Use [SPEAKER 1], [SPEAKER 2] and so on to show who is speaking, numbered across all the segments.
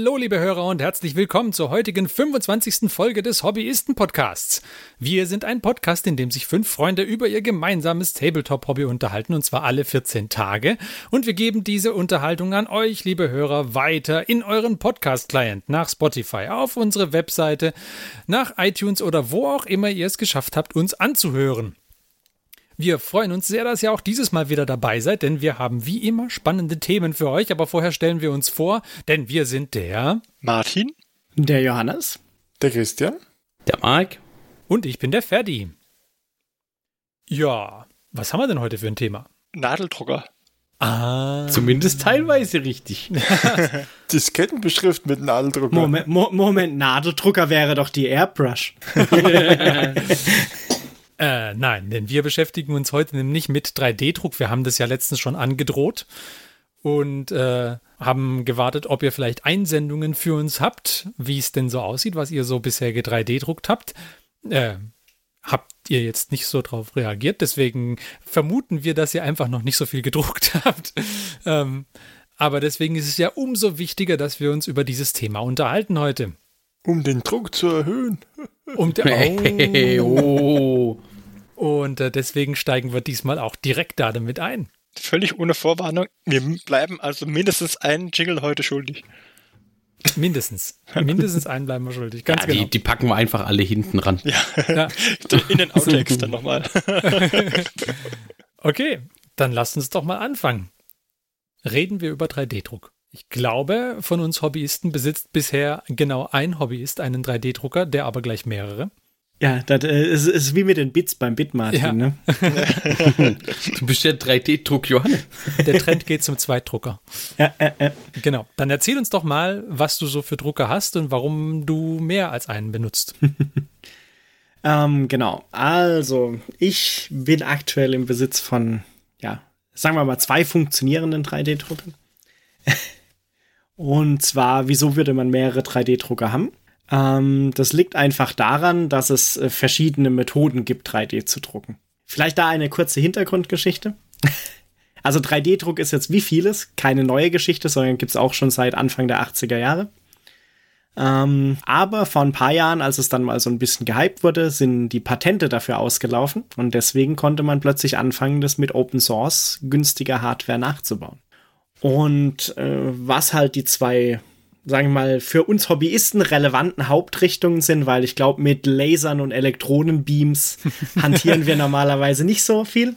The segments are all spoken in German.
[SPEAKER 1] Hallo, liebe Hörer und herzlich willkommen zur heutigen 25. Folge des Hobbyisten-Podcasts. Wir sind ein Podcast, in dem sich fünf Freunde über ihr gemeinsames Tabletop-Hobby unterhalten, und zwar alle 14 Tage. Und wir geben diese Unterhaltung an euch, liebe Hörer, weiter in euren Podcast-Client, nach Spotify, auf unsere Webseite, nach iTunes oder wo auch immer ihr es geschafft habt, uns anzuhören. Wir freuen uns sehr, dass ihr auch dieses Mal wieder dabei seid, denn wir haben wie immer spannende Themen für euch. Aber vorher stellen wir uns vor, denn wir sind der
[SPEAKER 2] Martin,
[SPEAKER 3] der Johannes,
[SPEAKER 4] der Christian,
[SPEAKER 5] der Marc
[SPEAKER 1] und ich bin der Ferdi. Ja, was haben wir denn heute für ein Thema?
[SPEAKER 2] Nadeldrucker.
[SPEAKER 5] Ah. Zumindest teilweise richtig.
[SPEAKER 4] Diskettenbeschrift mit Nadeldrucker.
[SPEAKER 3] Moment, Mo Moment, Nadeldrucker wäre doch die Airbrush.
[SPEAKER 1] Äh, nein, denn wir beschäftigen uns heute nämlich mit 3D-Druck. Wir haben das ja letztens schon angedroht und äh, haben gewartet, ob ihr vielleicht Einsendungen für uns habt, wie es denn so aussieht, was ihr so bisher 3D-druckt habt. Äh, habt ihr jetzt nicht so drauf reagiert, deswegen vermuten wir, dass ihr einfach noch nicht so viel gedruckt habt. ähm, aber deswegen ist es ja umso wichtiger, dass wir uns über dieses Thema unterhalten heute.
[SPEAKER 4] Um den Druck zu erhöhen.
[SPEAKER 1] Um den, oh. Und äh, deswegen steigen wir diesmal auch direkt da damit ein.
[SPEAKER 2] Völlig ohne Vorwarnung. Wir bleiben also mindestens einen Jingle heute schuldig.
[SPEAKER 1] Mindestens. Mindestens einen bleiben wir schuldig. Ganz
[SPEAKER 5] ja,
[SPEAKER 1] genau.
[SPEAKER 5] Die, die, packen wir einfach alle hinten ran.
[SPEAKER 2] Ja. ja. In den Outtakes dann nochmal.
[SPEAKER 1] okay, dann lasst uns doch mal anfangen. Reden wir über 3D-Druck. Ich glaube, von uns Hobbyisten besitzt bisher genau ein Hobbyist einen 3D-Drucker, der aber gleich mehrere.
[SPEAKER 3] Ja, das äh, ist, ist, wie mit den Bits beim Bitmartin, ja. ne?
[SPEAKER 5] du bist ja 3D-Druck, Johannes.
[SPEAKER 1] Der Trend geht zum Zweitdrucker.
[SPEAKER 3] Ja, äh, äh.
[SPEAKER 1] Genau. Dann erzähl uns doch mal, was du so für Drucker hast und warum du mehr als einen benutzt.
[SPEAKER 3] ähm, genau. Also, ich bin aktuell im Besitz von, ja, sagen wir mal, zwei funktionierenden 3D-Druckern. und zwar, wieso würde man mehrere 3D-Drucker haben? Ähm, das liegt einfach daran, dass es äh, verschiedene Methoden gibt, 3D zu drucken. Vielleicht da eine kurze Hintergrundgeschichte. also 3D-Druck ist jetzt wie vieles keine neue Geschichte, sondern gibt es auch schon seit Anfang der 80er Jahre. Ähm, aber vor ein paar Jahren, als es dann mal so ein bisschen gehypt wurde, sind die Patente dafür ausgelaufen und deswegen konnte man plötzlich anfangen, das mit Open Source günstiger Hardware nachzubauen. Und äh, was halt die zwei sagen wir mal, für uns Hobbyisten relevanten Hauptrichtungen sind, weil ich glaube, mit Lasern und Elektronenbeams hantieren wir normalerweise nicht so viel,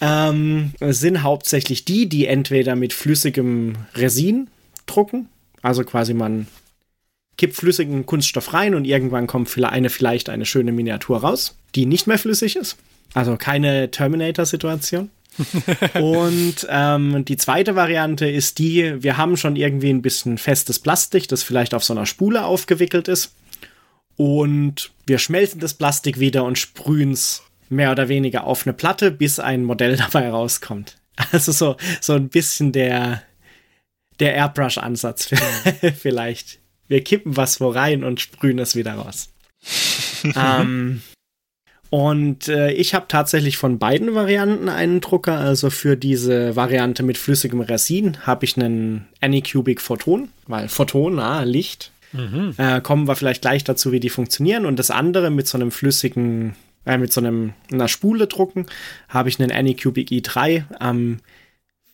[SPEAKER 3] ähm, sind hauptsächlich die, die entweder mit flüssigem Resin drucken, also quasi man kippt flüssigen Kunststoff rein und irgendwann kommt eine vielleicht eine schöne Miniatur raus, die nicht mehr flüssig ist. Also keine Terminator-Situation. und ähm, die zweite Variante ist die, wir haben schon irgendwie ein bisschen festes Plastik, das vielleicht auf so einer Spule aufgewickelt ist. Und wir schmelzen das Plastik wieder und sprühen es mehr oder weniger auf eine Platte, bis ein Modell dabei rauskommt. Also so, so ein bisschen der, der Airbrush-Ansatz vielleicht. Wir kippen was wo rein und sprühen es wieder raus. ähm, und äh, ich habe tatsächlich von beiden Varianten einen Drucker. Also für diese Variante mit flüssigem Resin habe ich einen Anycubic Photon, weil Photon, ah, Licht. Mhm. Äh, kommen wir vielleicht gleich dazu, wie die funktionieren. Und das andere mit so einem flüssigen, äh, mit so einem, einer Spule drucken, habe ich einen Anycubic i3. Ähm,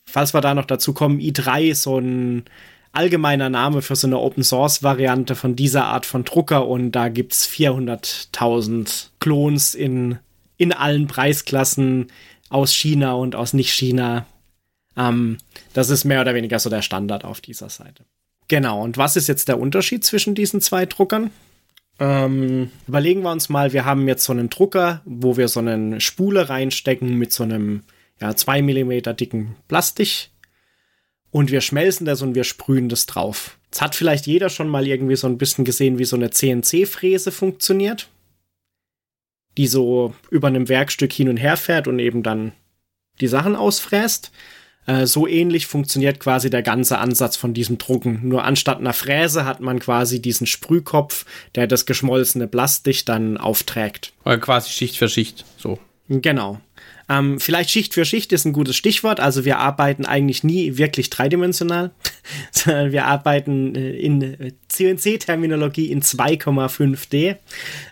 [SPEAKER 3] falls wir da noch dazu kommen, i3 ist so ein allgemeiner Name für so eine Open Source Variante von dieser Art von Drucker und da gibt es 400.000 Klons in, in allen Preisklassen aus China und aus Nicht-China. Ähm, das ist mehr oder weniger so der Standard auf dieser Seite. Genau, und was ist jetzt der Unterschied zwischen diesen zwei Druckern? Ähm, überlegen wir uns mal, wir haben jetzt so einen Drucker, wo wir so eine Spule reinstecken mit so einem ja, 2 mm dicken Plastik und wir schmelzen das und wir sprühen das drauf. Jetzt hat vielleicht jeder schon mal irgendwie so ein bisschen gesehen, wie so eine CNC-Fräse funktioniert, die so über einem Werkstück hin und her fährt und eben dann die Sachen ausfräst. Äh, so ähnlich funktioniert quasi der ganze Ansatz von diesem Drucken. Nur anstatt einer Fräse hat man quasi diesen Sprühkopf, der das geschmolzene Plastik dann aufträgt.
[SPEAKER 5] Oder quasi Schicht für Schicht, so.
[SPEAKER 3] Genau. Ähm, vielleicht Schicht für Schicht ist ein gutes Stichwort. Also wir arbeiten eigentlich nie wirklich dreidimensional, sondern wir arbeiten äh, in CNC-Terminologie in 2,5D,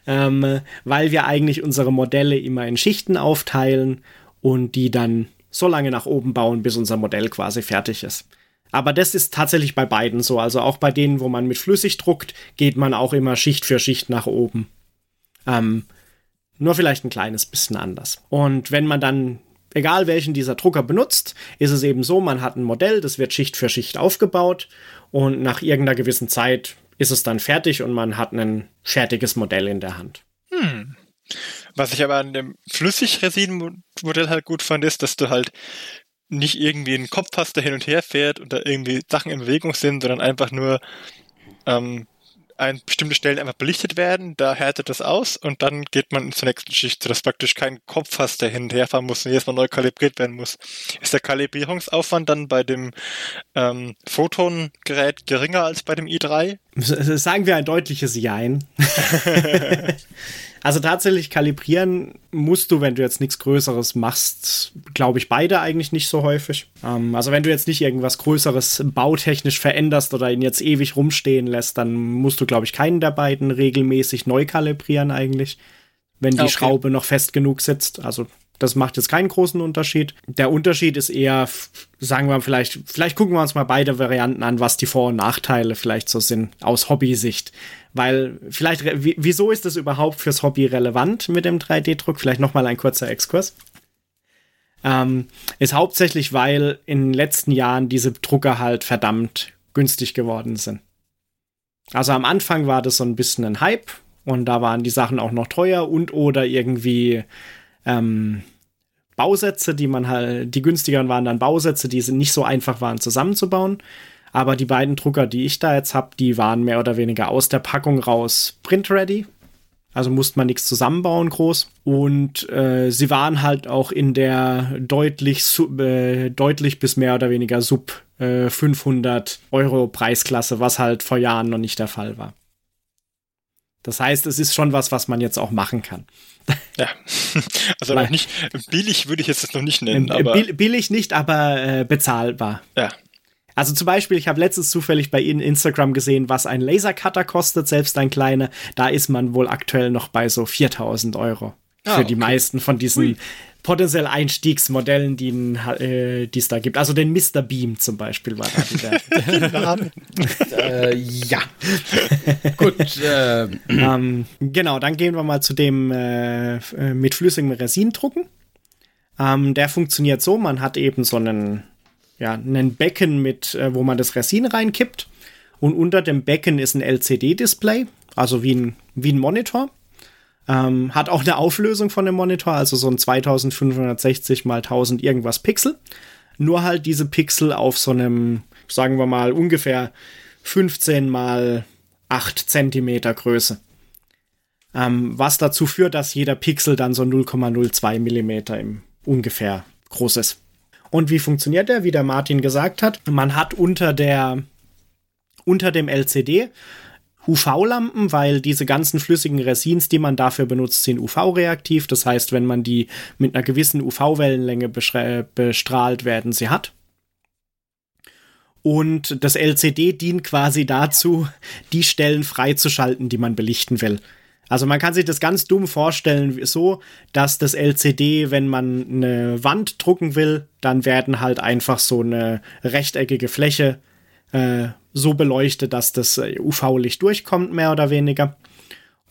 [SPEAKER 3] ähm, weil wir eigentlich unsere Modelle immer in Schichten aufteilen und die dann so lange nach oben bauen, bis unser Modell quasi fertig ist. Aber das ist tatsächlich bei beiden so. Also auch bei denen, wo man mit flüssig druckt, geht man auch immer Schicht für Schicht nach oben. Ähm, nur vielleicht ein kleines bisschen anders. Und wenn man dann, egal welchen dieser Drucker benutzt, ist es eben so, man hat ein Modell, das wird Schicht für Schicht aufgebaut und nach irgendeiner gewissen Zeit ist es dann fertig und man hat ein fertiges Modell in der Hand.
[SPEAKER 2] Hm. Was ich aber an dem Flüssigresin-Modell halt gut fand, ist, dass du halt nicht irgendwie einen Kopf hast, der hin und her fährt und da irgendwie Sachen in Bewegung sind, sondern einfach nur ähm, ein, bestimmte Stellen einfach belichtet werden, da härtet das aus und dann geht man zur nächsten Schicht, sodass praktisch kein Kopf hast, der hin und her fahren muss und jedes Mal neu kalibriert werden muss. Ist der Kalibrierungsaufwand dann bei dem ähm, Photon-Gerät geringer als bei dem i3?
[SPEAKER 3] Sagen wir ein deutliches Jein. Also tatsächlich kalibrieren musst du, wenn du jetzt nichts Größeres machst, glaube ich, beide eigentlich nicht so häufig. Ähm, also wenn du jetzt nicht irgendwas Größeres bautechnisch veränderst oder ihn jetzt ewig rumstehen lässt, dann musst du, glaube ich, keinen der beiden regelmäßig neu kalibrieren eigentlich, wenn die okay. Schraube noch fest genug sitzt. Also das macht jetzt keinen großen Unterschied. Der Unterschied ist eher, sagen wir vielleicht, vielleicht gucken wir uns mal beide Varianten an, was die Vor- und Nachteile vielleicht so sind aus Hobbysicht. Weil vielleicht, wieso ist das überhaupt fürs Hobby relevant mit dem 3D-Druck? Vielleicht nochmal ein kurzer Exkurs. Ähm, ist hauptsächlich, weil in den letzten Jahren diese Drucker halt verdammt günstig geworden sind. Also am Anfang war das so ein bisschen ein Hype und da waren die Sachen auch noch teuer und oder irgendwie ähm, Bausätze, die man halt, die günstigeren waren dann Bausätze, die nicht so einfach waren zusammenzubauen. Aber die beiden Drucker, die ich da jetzt habe, die waren mehr oder weniger aus der Packung raus print-ready. Also musste man nichts zusammenbauen groß. Und äh, sie waren halt auch in der deutlich, äh, deutlich bis mehr oder weniger sub äh, 500 Euro Preisklasse, was halt vor Jahren noch nicht der Fall war. Das heißt, es ist schon was, was man jetzt auch machen kann.
[SPEAKER 2] Ja, also noch nicht billig würde ich jetzt das noch nicht nennen.
[SPEAKER 3] Aber billig nicht, aber äh, bezahlbar.
[SPEAKER 2] Ja.
[SPEAKER 3] Also zum Beispiel, ich habe letztens zufällig bei Ihnen Instagram gesehen, was ein Lasercutter kostet, selbst ein kleiner. Da ist man wohl aktuell noch bei so 4000 Euro. Ah, für die meisten von diesen Ui. Potenziell Einstiegsmodellen, die äh, es da gibt. Also den Mr. Beam zum Beispiel war da
[SPEAKER 5] äh, ja. Gut. Äh.
[SPEAKER 3] Ähm, genau, dann gehen wir mal zu dem äh, äh mit flüssigem Resin drucken. Ähm, der funktioniert so, man hat eben so einen ja, ein Becken mit, äh, wo man das Resin reinkippt. Und unter dem Becken ist ein LCD-Display, also wie ein, wie ein Monitor. Ähm, hat auch eine Auflösung von dem Monitor, also so ein 2560 mal 1000 irgendwas Pixel. Nur halt diese Pixel auf so einem, sagen wir mal, ungefähr 15 mal 8 Zentimeter Größe. Ähm, was dazu führt, dass jeder Pixel dann so 0,02 Millimeter im ungefähr groß ist. Und wie funktioniert der? Wie der Martin gesagt hat, man hat unter der unter dem LCD UV-Lampen, weil diese ganzen flüssigen Resins, die man dafür benutzt, sind UV-reaktiv. Das heißt, wenn man die mit einer gewissen UV-Wellenlänge bestrahlt, werden sie hat. Und das LCD dient quasi dazu, die Stellen freizuschalten, die man belichten will. Also man kann sich das ganz dumm vorstellen, so, dass das LCD, wenn man eine Wand drucken will, dann werden halt einfach so eine rechteckige Fläche äh, so beleuchtet, dass das äh, UV-Licht durchkommt, mehr oder weniger.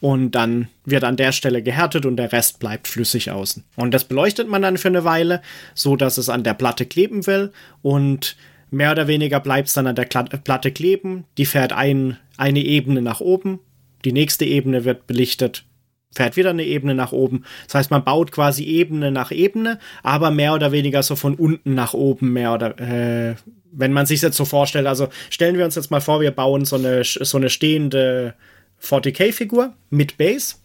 [SPEAKER 3] Und dann wird an der Stelle gehärtet und der Rest bleibt flüssig außen. Und das beleuchtet man dann für eine Weile, so dass es an der Platte kleben will und mehr oder weniger bleibt es dann an der Platte kleben. Die fährt ein, eine Ebene nach oben die nächste Ebene wird belichtet, fährt wieder eine Ebene nach oben. Das heißt, man baut quasi Ebene nach Ebene, aber mehr oder weniger so von unten nach oben, mehr oder äh, wenn man sich jetzt so vorstellt. Also stellen wir uns jetzt mal vor, wir bauen so eine, so eine stehende 40k-Figur mit Base.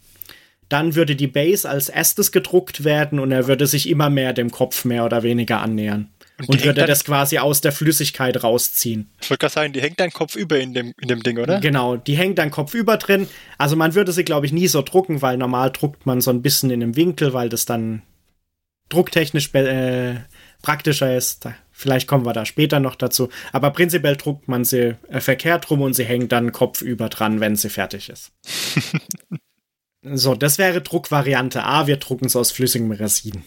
[SPEAKER 3] Dann würde die Base als erstes gedruckt werden und er würde sich immer mehr dem Kopf mehr oder weniger annähern. Und, und würde das quasi aus der Flüssigkeit rausziehen.
[SPEAKER 2] Ich wollte gerade sagen, die hängt dann kopfüber in dem, in dem Ding, oder?
[SPEAKER 3] Genau, die hängt dann kopfüber drin. Also man würde sie, glaube ich, nie so drucken, weil normal druckt man so ein bisschen in einem Winkel, weil das dann drucktechnisch äh, praktischer ist. Vielleicht kommen wir da später noch dazu. Aber prinzipiell druckt man sie äh, verkehrt rum und sie hängt dann kopfüber dran, wenn sie fertig ist. so, das wäre Druckvariante A. Wir drucken es aus flüssigem Resin.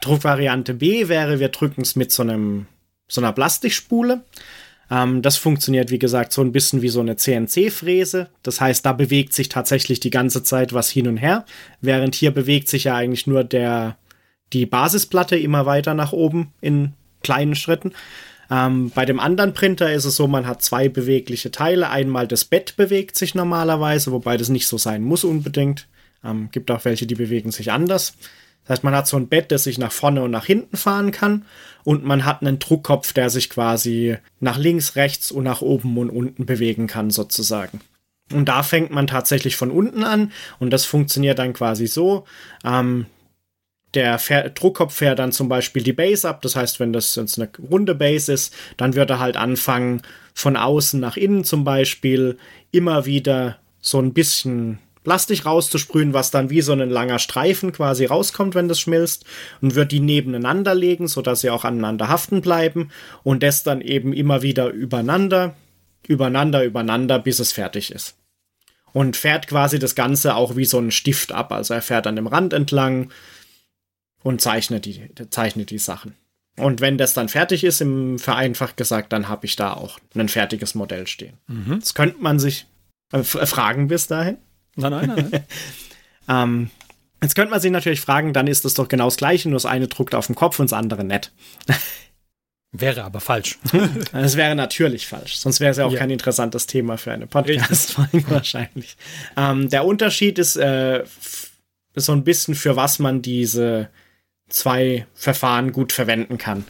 [SPEAKER 3] Druckvariante B wäre, wir drücken es mit so einem so einer Plastikspule. Ähm, das funktioniert, wie gesagt, so ein bisschen wie so eine CNC-Fräse. Das heißt, da bewegt sich tatsächlich die ganze Zeit was hin und her, während hier bewegt sich ja eigentlich nur der, die Basisplatte immer weiter nach oben in kleinen Schritten. Ähm, bei dem anderen Printer ist es so, man hat zwei bewegliche Teile. Einmal das Bett bewegt sich normalerweise, wobei das nicht so sein muss unbedingt. Ähm, gibt auch welche, die bewegen sich anders. Das heißt, man hat so ein Bett, das sich nach vorne und nach hinten fahren kann und man hat einen Druckkopf, der sich quasi nach links, rechts und nach oben und unten bewegen kann sozusagen. Und da fängt man tatsächlich von unten an und das funktioniert dann quasi so. Ähm, der Druckkopf fährt dann zum Beispiel die Base ab. Das heißt, wenn das jetzt eine runde Base ist, dann wird er halt anfangen, von außen nach innen zum Beispiel immer wieder so ein bisschen Plastik rauszusprühen, was dann wie so ein langer Streifen quasi rauskommt, wenn das schmilzt und wird die nebeneinander legen, sodass sie auch aneinander haften bleiben und das dann eben immer wieder übereinander, übereinander, übereinander, bis es fertig ist. Und fährt quasi das Ganze auch wie so ein Stift ab. Also er fährt an dem Rand entlang und zeichnet die, zeichnet die Sachen. Und wenn das dann fertig ist, im vereinfacht gesagt, dann habe ich da auch ein fertiges Modell stehen. Mhm. Das könnte man sich äh, fragen bis dahin.
[SPEAKER 1] Nein, nein, nein. nein.
[SPEAKER 3] ähm, jetzt könnte man sich natürlich fragen, dann ist das doch genau das Gleiche, nur das eine druckt auf dem Kopf und das andere nett.
[SPEAKER 1] Wäre aber falsch.
[SPEAKER 3] Das wäre natürlich falsch. Sonst wäre es ja auch ja. kein interessantes Thema für eine Podcast-Folge wahrscheinlich. Ähm, der Unterschied ist äh, so ein bisschen, für was man diese zwei Verfahren gut verwenden kann.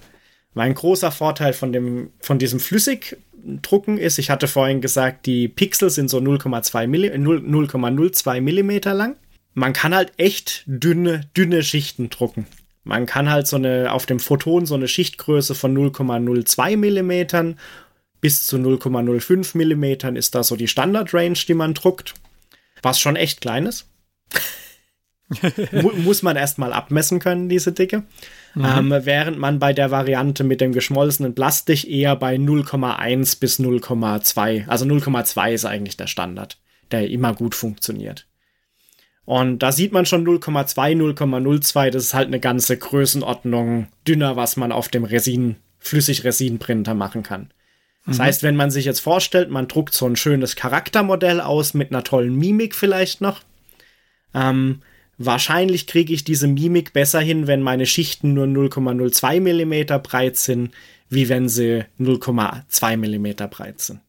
[SPEAKER 3] Weil ein großer Vorteil von, dem, von diesem Flüssig drucken ist. Ich hatte vorhin gesagt, die Pixel sind so 0,02 Millimeter lang. Man kann halt echt dünne, dünne Schichten drucken. Man kann halt so eine, auf dem Photon so eine Schichtgröße von 0,02 Millimetern bis zu 0,05 Millimetern ist da so die Standard-Range, die man druckt. Was schon echt klein ist. muss man erstmal abmessen können, diese Dicke. Mhm. Ähm, während man bei der Variante mit dem geschmolzenen Plastik eher bei 0,1 bis 0,2, also 0,2 ist eigentlich der Standard, der immer gut funktioniert. Und da sieht man schon 0,2, 0,02, das ist halt eine ganze Größenordnung dünner, was man auf dem Resin, Flüssig-Resin-Printer machen kann. Das mhm. heißt, wenn man sich jetzt vorstellt, man druckt so ein schönes Charaktermodell aus mit einer tollen Mimik vielleicht noch, ähm, Wahrscheinlich kriege ich diese Mimik besser hin, wenn meine Schichten nur 0,02 mm breit sind, wie wenn sie 0,2 mm breit sind.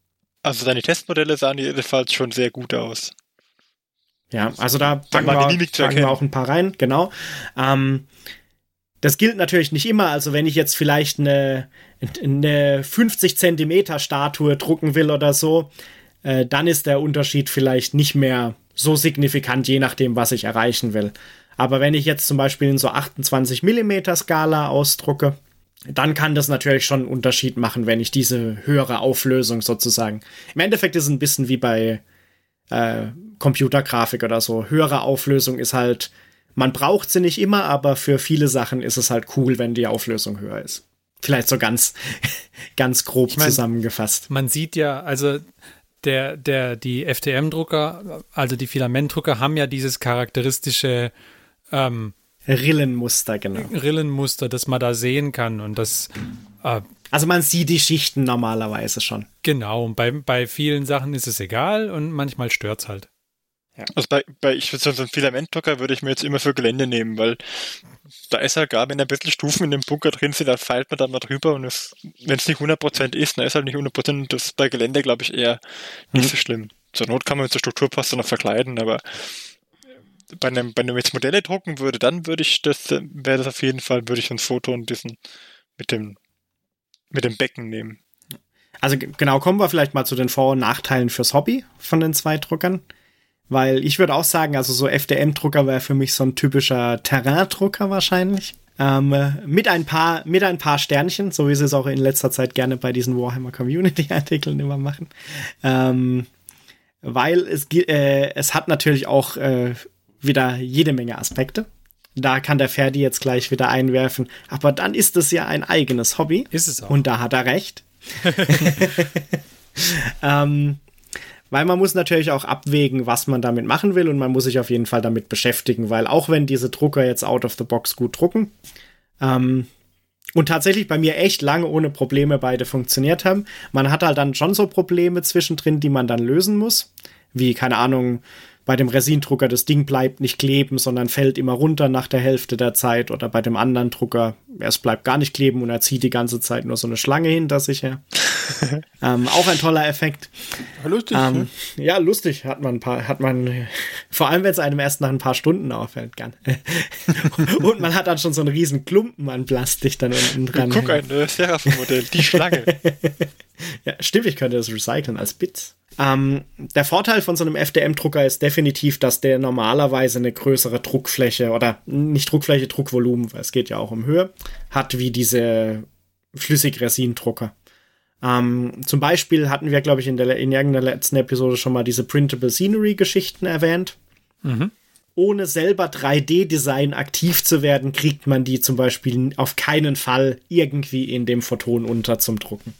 [SPEAKER 2] Also deine Testmodelle sahen jedenfalls schon sehr gut aus.
[SPEAKER 3] Ja, also da packen, wir, packen wir, auch ein paar rein, genau. Ähm, das gilt natürlich nicht immer. Also wenn ich jetzt vielleicht eine, eine 50 Zentimeter Statue drucken will oder so, äh, dann ist der Unterschied vielleicht nicht mehr so signifikant, je nachdem, was ich erreichen will. Aber wenn ich jetzt zum Beispiel in so 28 mm Skala ausdrucke, dann kann das natürlich schon einen Unterschied machen, wenn ich diese höhere Auflösung sozusagen. Im Endeffekt ist es ein bisschen wie bei äh, Computergrafik oder so. Höhere Auflösung ist halt, man braucht sie nicht immer, aber für viele Sachen ist es halt cool, wenn die Auflösung höher ist. Vielleicht so ganz, ganz grob ich mein, zusammengefasst.
[SPEAKER 1] Man sieht ja, also der, der, die FTM-Drucker, also die Filamentdrucker, haben ja dieses charakteristische ähm,
[SPEAKER 3] Rillenmuster, genau.
[SPEAKER 1] Rillenmuster, das man da sehen kann und das. Äh,
[SPEAKER 3] also man sieht die Schichten normalerweise schon.
[SPEAKER 1] Genau, und bei, bei vielen Sachen ist es egal und manchmal stört es halt.
[SPEAKER 2] Ja. Also bei, bei ich würde so einen Filamentdrucker würde ich mir jetzt immer für Gelände nehmen, weil da ist halt gar, wenn ein bisschen Stufen in dem Bunker drin sind, da feilt man dann mal drüber und wenn es nicht 100% ist, dann ist halt nicht 100%, das ist bei Gelände, glaube ich, eher nicht mhm. so schlimm. Zur Not kann man mit der Strukturpaste noch verkleiden, aber bei einem, bei einem jetzt Modelle drucken würde, dann würde ich das, wäre das auf jeden Fall, würde ich ein Foto und diesen mit dem, mit dem Becken nehmen.
[SPEAKER 3] Also genau, kommen wir vielleicht mal zu den Vor- und Nachteilen fürs Hobby von den zwei Druckern. Weil ich würde auch sagen, also so FDM-Drucker wäre für mich so ein typischer Terrain-Drucker wahrscheinlich. Ähm, mit ein paar, mit ein paar Sternchen, so wie sie es auch in letzter Zeit gerne bei diesen Warhammer Community-Artikeln immer machen. Ähm, weil es, äh, es hat natürlich auch äh, wieder jede Menge Aspekte. Da kann der Ferdi jetzt gleich wieder einwerfen. Aber dann ist es ja ein eigenes Hobby.
[SPEAKER 1] Ist es auch.
[SPEAKER 3] Und da hat er recht. ähm, weil man muss natürlich auch abwägen, was man damit machen will und man muss sich auf jeden Fall damit beschäftigen, weil auch wenn diese Drucker jetzt out of the box gut drucken ähm, und tatsächlich bei mir echt lange ohne Probleme beide funktioniert haben, man hat halt dann schon so Probleme zwischendrin, die man dann lösen muss, wie keine Ahnung, bei dem Resindrucker das Ding bleibt nicht kleben, sondern fällt immer runter nach der Hälfte der Zeit oder bei dem anderen Drucker, es bleibt gar nicht kleben und er zieht die ganze Zeit nur so eine Schlange hinter sich her. ähm, auch ein toller Effekt.
[SPEAKER 4] Lustig.
[SPEAKER 3] Ähm, ja, lustig hat man ein paar, hat man, vor allem wenn es einem erst nach ein paar Stunden auffällt, gern. und man hat dann schon so einen riesen Klumpen an Plastik dann unten dran.
[SPEAKER 2] Guck, ein äh, Seraphim-Modell, die Schlange.
[SPEAKER 3] ja, stimmt, ich könnte das recyceln als Bits. Ähm, der Vorteil von so einem FDM-Drucker ist definitiv, dass der normalerweise eine größere Druckfläche oder nicht Druckfläche, Druckvolumen, weil es geht ja auch um Höhe, hat wie diese Flüssigresin-Drucker. Ähm, zum Beispiel hatten wir, glaube ich, in, der, in irgendeiner letzten Episode schon mal diese Printable Scenery-Geschichten erwähnt.
[SPEAKER 1] Mhm.
[SPEAKER 3] Ohne selber 3D-Design aktiv zu werden, kriegt man die zum Beispiel auf keinen Fall irgendwie in dem Photon unter zum Drucken.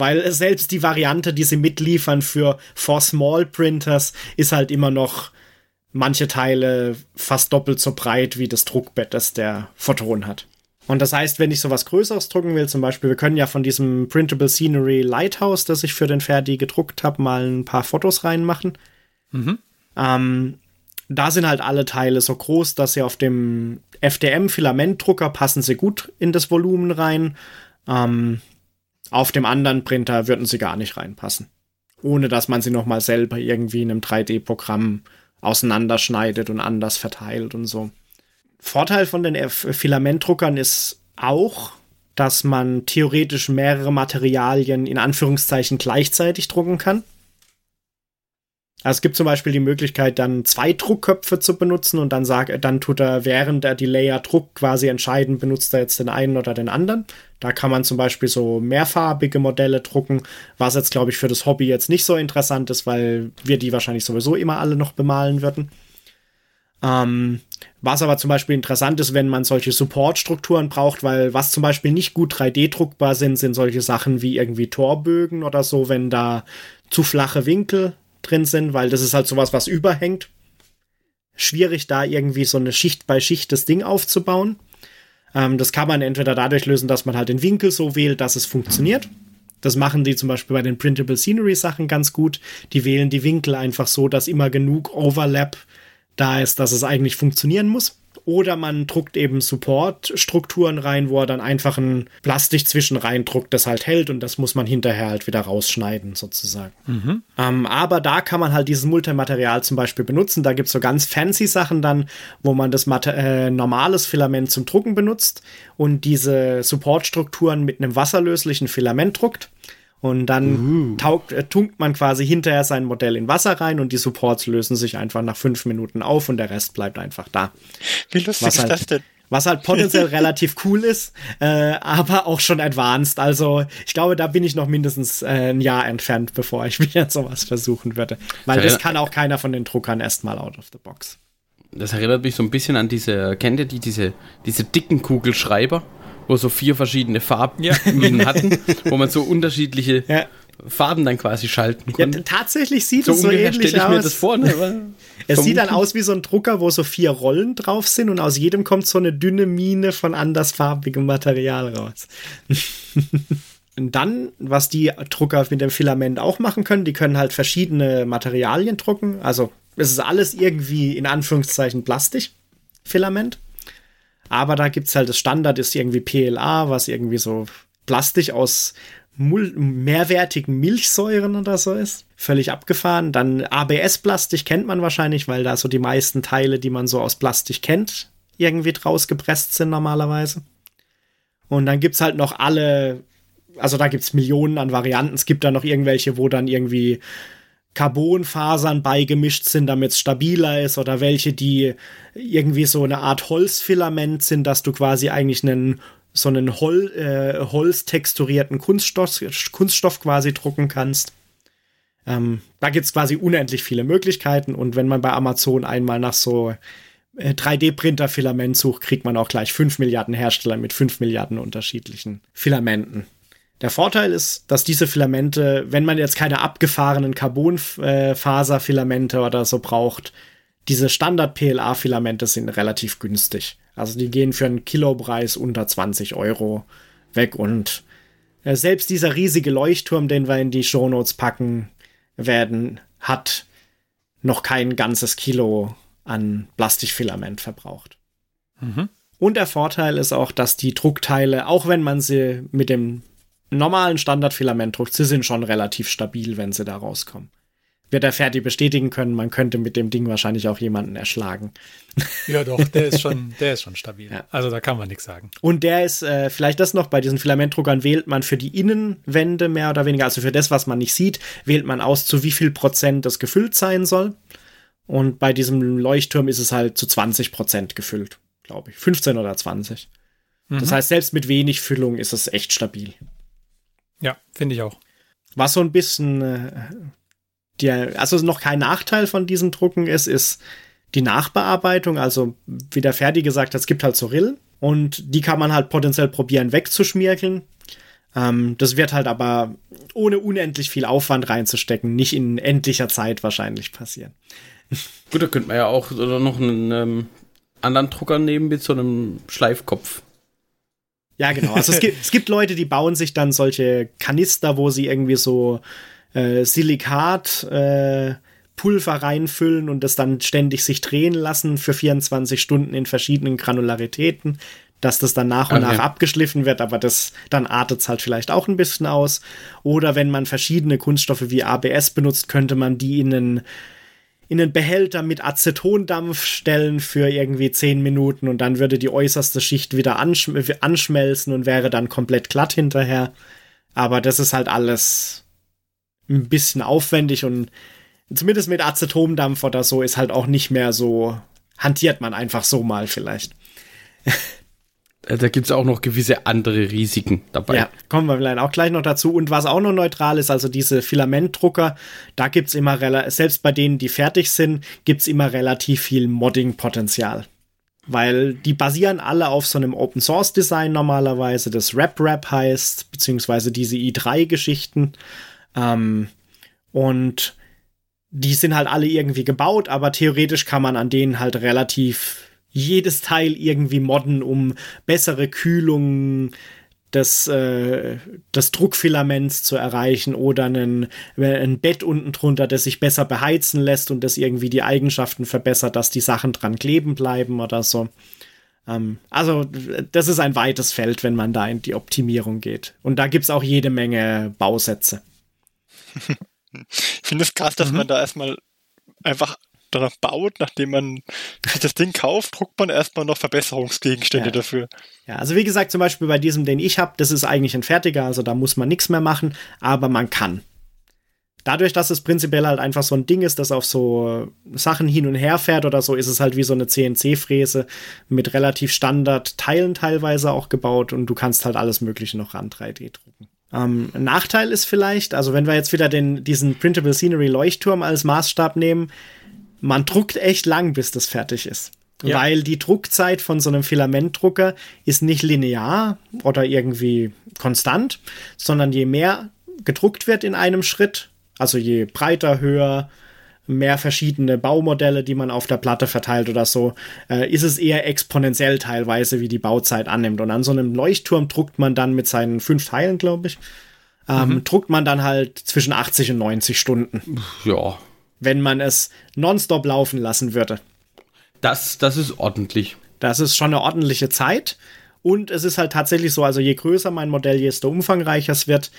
[SPEAKER 3] Weil selbst die Variante, die sie mitliefern für For Small Printers, ist halt immer noch manche Teile fast doppelt so breit wie das Druckbett, das der Photon hat. Und das heißt, wenn ich sowas Größeres drucken will, zum Beispiel, wir können ja von diesem Printable Scenery Lighthouse, das ich für den Ferdi gedruckt habe, mal ein paar Fotos reinmachen.
[SPEAKER 1] Mhm.
[SPEAKER 3] Ähm, da sind halt alle Teile so groß, dass sie auf dem FDM-Filamentdrucker passen sie gut in das Volumen rein. Ähm, auf dem anderen Printer würden sie gar nicht reinpassen. Ohne dass man sie nochmal selber irgendwie in einem 3D-Programm auseinanderschneidet und anders verteilt und so. Vorteil von den Filamentdruckern ist auch, dass man theoretisch mehrere Materialien in Anführungszeichen gleichzeitig drucken kann. Also es gibt zum Beispiel die Möglichkeit, dann zwei Druckköpfe zu benutzen und dann sagt, dann tut er, während er die Layer druckt, quasi entscheiden, benutzt er jetzt den einen oder den anderen. Da kann man zum Beispiel so mehrfarbige Modelle drucken, was jetzt, glaube ich, für das Hobby jetzt nicht so interessant ist, weil wir die wahrscheinlich sowieso immer alle noch bemalen würden. Ähm, was aber zum Beispiel interessant ist, wenn man solche Supportstrukturen braucht, weil was zum Beispiel nicht gut 3D-druckbar sind, sind solche Sachen wie irgendwie Torbögen oder so, wenn da zu flache Winkel drin sind, weil das ist halt sowas, was überhängt. Schwierig, da irgendwie so eine Schicht bei Schicht das Ding aufzubauen. Ähm, das kann man entweder dadurch lösen, dass man halt den Winkel so wählt, dass es funktioniert. Das machen die zum Beispiel bei den Printable Scenery Sachen ganz gut. Die wählen die Winkel einfach so, dass immer genug Overlap da ist, dass es eigentlich funktionieren muss. Oder man druckt eben Support-Strukturen rein, wo er dann einfach ein Plastik zwischen reindruckt, das halt hält und das muss man hinterher halt wieder rausschneiden, sozusagen.
[SPEAKER 1] Mhm.
[SPEAKER 3] Ähm, aber da kann man halt dieses Multimaterial zum Beispiel benutzen. Da gibt es so ganz fancy Sachen dann, wo man das Mater äh, normales Filament zum Drucken benutzt und diese Support-Strukturen mit einem wasserlöslichen Filament druckt. Und dann uh. taugt, äh, tunkt man quasi hinterher sein Modell in Wasser rein und die Supports lösen sich einfach nach fünf Minuten auf und der Rest bleibt einfach da.
[SPEAKER 2] Wie lustig
[SPEAKER 3] Was
[SPEAKER 2] ist
[SPEAKER 3] halt-
[SPEAKER 2] das denn?
[SPEAKER 3] Was halt potenziell relativ cool ist, äh, aber auch schon advanced. Also ich glaube, da bin ich noch mindestens äh, ein Jahr entfernt, bevor ich wieder sowas versuchen würde. Weil das kann auch keiner von den Druckern erstmal out of the box.
[SPEAKER 5] Das erinnert mich so ein bisschen an diese, kennt ihr die, diese, diese dicken Kugelschreiber, wo so vier verschiedene Farbminen hatten, wo man so unterschiedliche
[SPEAKER 3] Ja.
[SPEAKER 5] Farben dann quasi schalten
[SPEAKER 3] Ja,
[SPEAKER 5] konnte.
[SPEAKER 3] tatsächlich sieht
[SPEAKER 5] so
[SPEAKER 3] es so ähnlich
[SPEAKER 5] stelle ich mir
[SPEAKER 3] aus.
[SPEAKER 5] das vor. Ne?
[SPEAKER 3] Es sieht dann aus wie so ein Drucker, wo so vier Rollen drauf sind und aus jedem kommt so eine dünne Mine von andersfarbigem Material raus. und dann, was die Drucker mit dem Filament auch machen können, die können halt verschiedene Materialien drucken. Also es ist alles irgendwie in Anführungszeichen Plastikfilament. Aber da gibt's halt das Standard ist irgendwie PLA, was irgendwie so Plastik aus mehrwertigen Milchsäuren oder so ist. Völlig abgefahren. Dann ABS-Plastik kennt man wahrscheinlich, weil da so die meisten Teile, die man so aus Plastik kennt, irgendwie draus gepresst sind normalerweise. Und dann gibt's halt noch alle, also da gibt's Millionen an Varianten. Es gibt da noch irgendwelche, wo dann irgendwie Carbonfasern beigemischt sind, damit es stabiler ist, oder welche, die irgendwie so eine Art Holzfilament sind, dass du quasi eigentlich einen so einen Hol, äh, holztexturierten Kunststoff, Kunststoff quasi drucken kannst. Ähm, da gibt's quasi unendlich viele Möglichkeiten und wenn man bei Amazon einmal nach so 3D-Printer-Filament sucht, kriegt man auch gleich 5 Milliarden Hersteller mit 5 Milliarden unterschiedlichen Filamenten. Der Vorteil ist, dass diese Filamente, wenn man jetzt keine abgefahrenen Carbonfaserfilamente oder so braucht, diese Standard-PLA-Filamente sind relativ günstig. Also die gehen für einen Kilopreis unter 20 Euro weg und äh, selbst dieser riesige Leuchtturm, den wir in die Shownotes packen werden, hat noch kein ganzes Kilo an Plastikfilament verbraucht. Mhm. Und der Vorteil ist auch, dass die Druckteile, auch wenn man sie mit dem normalen Standardfilament druckt, sie sind schon relativ stabil, wenn sie da rauskommen. Wird der Ferdi bestätigen können, man könnte mit dem Ding wahrscheinlich auch jemanden erschlagen.
[SPEAKER 1] Ja, doch, der ist schon, der ist schon stabil. Ja. Also da kann man nichts sagen.
[SPEAKER 3] Und der ist, äh, vielleicht das noch, bei diesen Filamentdruckern wählt man für die Innenwände mehr oder weniger, also für das, was man nicht sieht, wählt man aus, zu wie viel Prozent das gefüllt sein soll. Und bei diesem Leuchtturm ist es halt zu 20 Prozent gefüllt, glaube ich. 15 oder 20. Mhm. Das heißt, selbst mit wenig Füllung ist es echt stabil.
[SPEAKER 1] Ja, finde ich auch.
[SPEAKER 3] Was so ein bisschen, äh, die, also noch kein Nachteil von diesen Drucken ist, ist die Nachbearbeitung. Also, wie der Ferdi gesagt hat, es gibt halt so Rillen und die kann man halt potenziell probieren wegzuschmirgeln. Ähm, das wird halt aber ohne unendlich viel Aufwand reinzustecken, nicht in endlicher Zeit wahrscheinlich passieren.
[SPEAKER 5] Gut, da könnte man ja auch noch einen ähm, anderen Drucker nehmen mit so einem Schleifkopf.
[SPEAKER 3] Ja, genau. Also es gibt, es gibt Leute, die bauen sich dann solche Kanister, wo sie irgendwie so äh, Silikat äh, Pulver reinfüllen und das dann ständig sich drehen lassen für 24 Stunden in verschiedenen Granularitäten, dass das dann nach und okay. nach abgeschliffen wird, aber das dann artet es halt vielleicht auch ein bisschen aus. Oder wenn man verschiedene Kunststoffe wie ABS benutzt, könnte man die in einen in einen Behälter mit Acetondampf stellen für irgendwie 10 Minuten und dann würde die äußerste Schicht wieder anschm anschmelzen und wäre dann komplett glatt hinterher. Aber das ist halt alles ein bisschen aufwendig und zumindest mit Acetondampf oder so ist halt auch nicht mehr so, hantiert man einfach so mal vielleicht.
[SPEAKER 5] Äh, da gibt es auch noch gewisse andere Risiken dabei. Ja,
[SPEAKER 3] kommen wir vielleicht auch gleich noch dazu. Und was auch noch neutral ist, also diese Filamentdrucker, da gibt es immer, selbst bei denen, die fertig sind, gibt es immer relativ viel Modding-Potenzial. Weil die basieren alle auf so einem Open Source Design normalerweise, das RapRap heißt, beziehungsweise diese i3-Geschichten. Ähm, und die sind halt alle irgendwie gebaut, aber theoretisch kann man an denen halt relativ jedes Teil irgendwie modden, um bessere Kühlung des, äh, des Druckfilaments zu erreichen oder einen, ein Bett unten drunter, das sich besser beheizen lässt und das irgendwie die Eigenschaften verbessert, dass die Sachen dran kleben bleiben oder so. Ähm, also das ist ein weites Feld, wenn man da in die Optimierung geht. Und da gibt es auch jede Menge Bausätze.
[SPEAKER 2] Ich finde es krass, dass mhm. man da erstmal einfach danach baut, nachdem man sich das Ding kauft, druckt man erstmal noch Verbesserungsgegenstände ja. dafür.
[SPEAKER 3] Ja, also wie gesagt, zum Beispiel bei diesem, den ich habe, das ist eigentlich ein fertiger, also da muss man nichts mehr machen, aber man kann. Dadurch, dass es prinzipiell halt einfach so ein Ding ist, das auf so Sachen hin und her fährt oder so, ist es halt wie so eine CNC-Fräse mit relativ Standard-Teilen teilweise auch gebaut und du kannst halt alles Mögliche noch ran 3D drucken. Ähm, Nachteil ist vielleicht, also wenn wir jetzt wieder den, diesen Printable Scenery Leuchtturm als Maßstab nehmen, man druckt echt lang, bis das fertig ist. Ja. Weil die Druckzeit von so einem Filamentdrucker ist nicht linear oder irgendwie konstant, sondern je mehr gedruckt wird in einem Schritt, also je breiter, höher, mehr verschiedene Baumodelle, die man auf der Platte verteilt oder so, äh, ist es eher exponentiell teilweise, wie die Bauzeit annimmt. Und an so einem Leuchtturm druckt man dann mit seinen fünf Teilen, glaube ich, ähm, mhm. druckt man dann halt zwischen 80 und 90 Stunden.
[SPEAKER 5] Ja,
[SPEAKER 3] wenn man es nonstop laufen lassen würde.
[SPEAKER 5] Das, das ist ordentlich.
[SPEAKER 3] Das ist schon eine ordentliche Zeit. Und es ist halt tatsächlich so, also je größer mein Modell, desto umfangreicher es wird,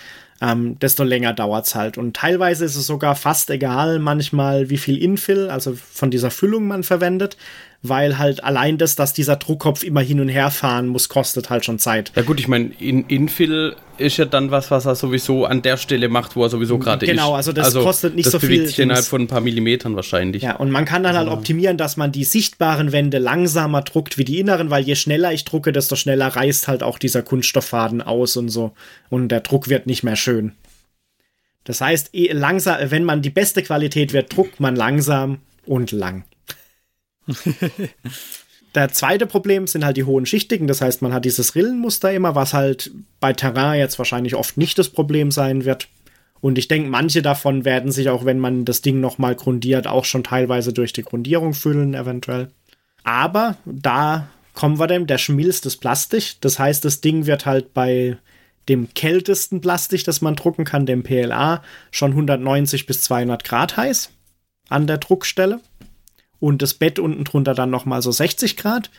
[SPEAKER 3] ähm, desto länger dauert es halt. Und teilweise ist es sogar fast egal, manchmal wie viel Infill, also von dieser Füllung man verwendet weil halt allein das, dass dieser Druckkopf immer hin und her fahren muss, kostet halt schon Zeit.
[SPEAKER 5] Ja gut, ich meine, in Infill ist ja dann was, was er sowieso an der Stelle macht, wo er sowieso gerade
[SPEAKER 3] ist. Genau, also das also kostet nicht
[SPEAKER 5] das
[SPEAKER 3] so viel. Das
[SPEAKER 5] bewegt sich innerhalb von ein paar Millimetern wahrscheinlich.
[SPEAKER 3] Ja, und man kann dann halt also. optimieren, dass man die sichtbaren Wände langsamer druckt wie die inneren, weil je schneller ich drucke, desto schneller reißt halt auch dieser Kunststofffaden aus und so. Und der Druck wird nicht mehr schön. Das heißt, eh, langsam, wenn man die beste Qualität wird, druckt man langsam und lang. Der zweite Problem sind halt die hohen Schichtigen, das heißt, man hat dieses Rillenmuster immer, was halt bei Terrain jetzt wahrscheinlich oft nicht das Problem sein wird. Und ich denke, manche davon werden sich auch, wenn man das Ding nochmal grundiert, auch schon teilweise durch die Grundierung füllen, eventuell. Aber da kommen wir dem, der schmilzt das Plastik. Das heißt, das Ding wird halt bei dem kältesten Plastik, das man drucken kann, dem PLA, schon 190 bis 200 Grad heiß an der Druckstelle und das Bett unten drunter dann nochmal so 60 Grad.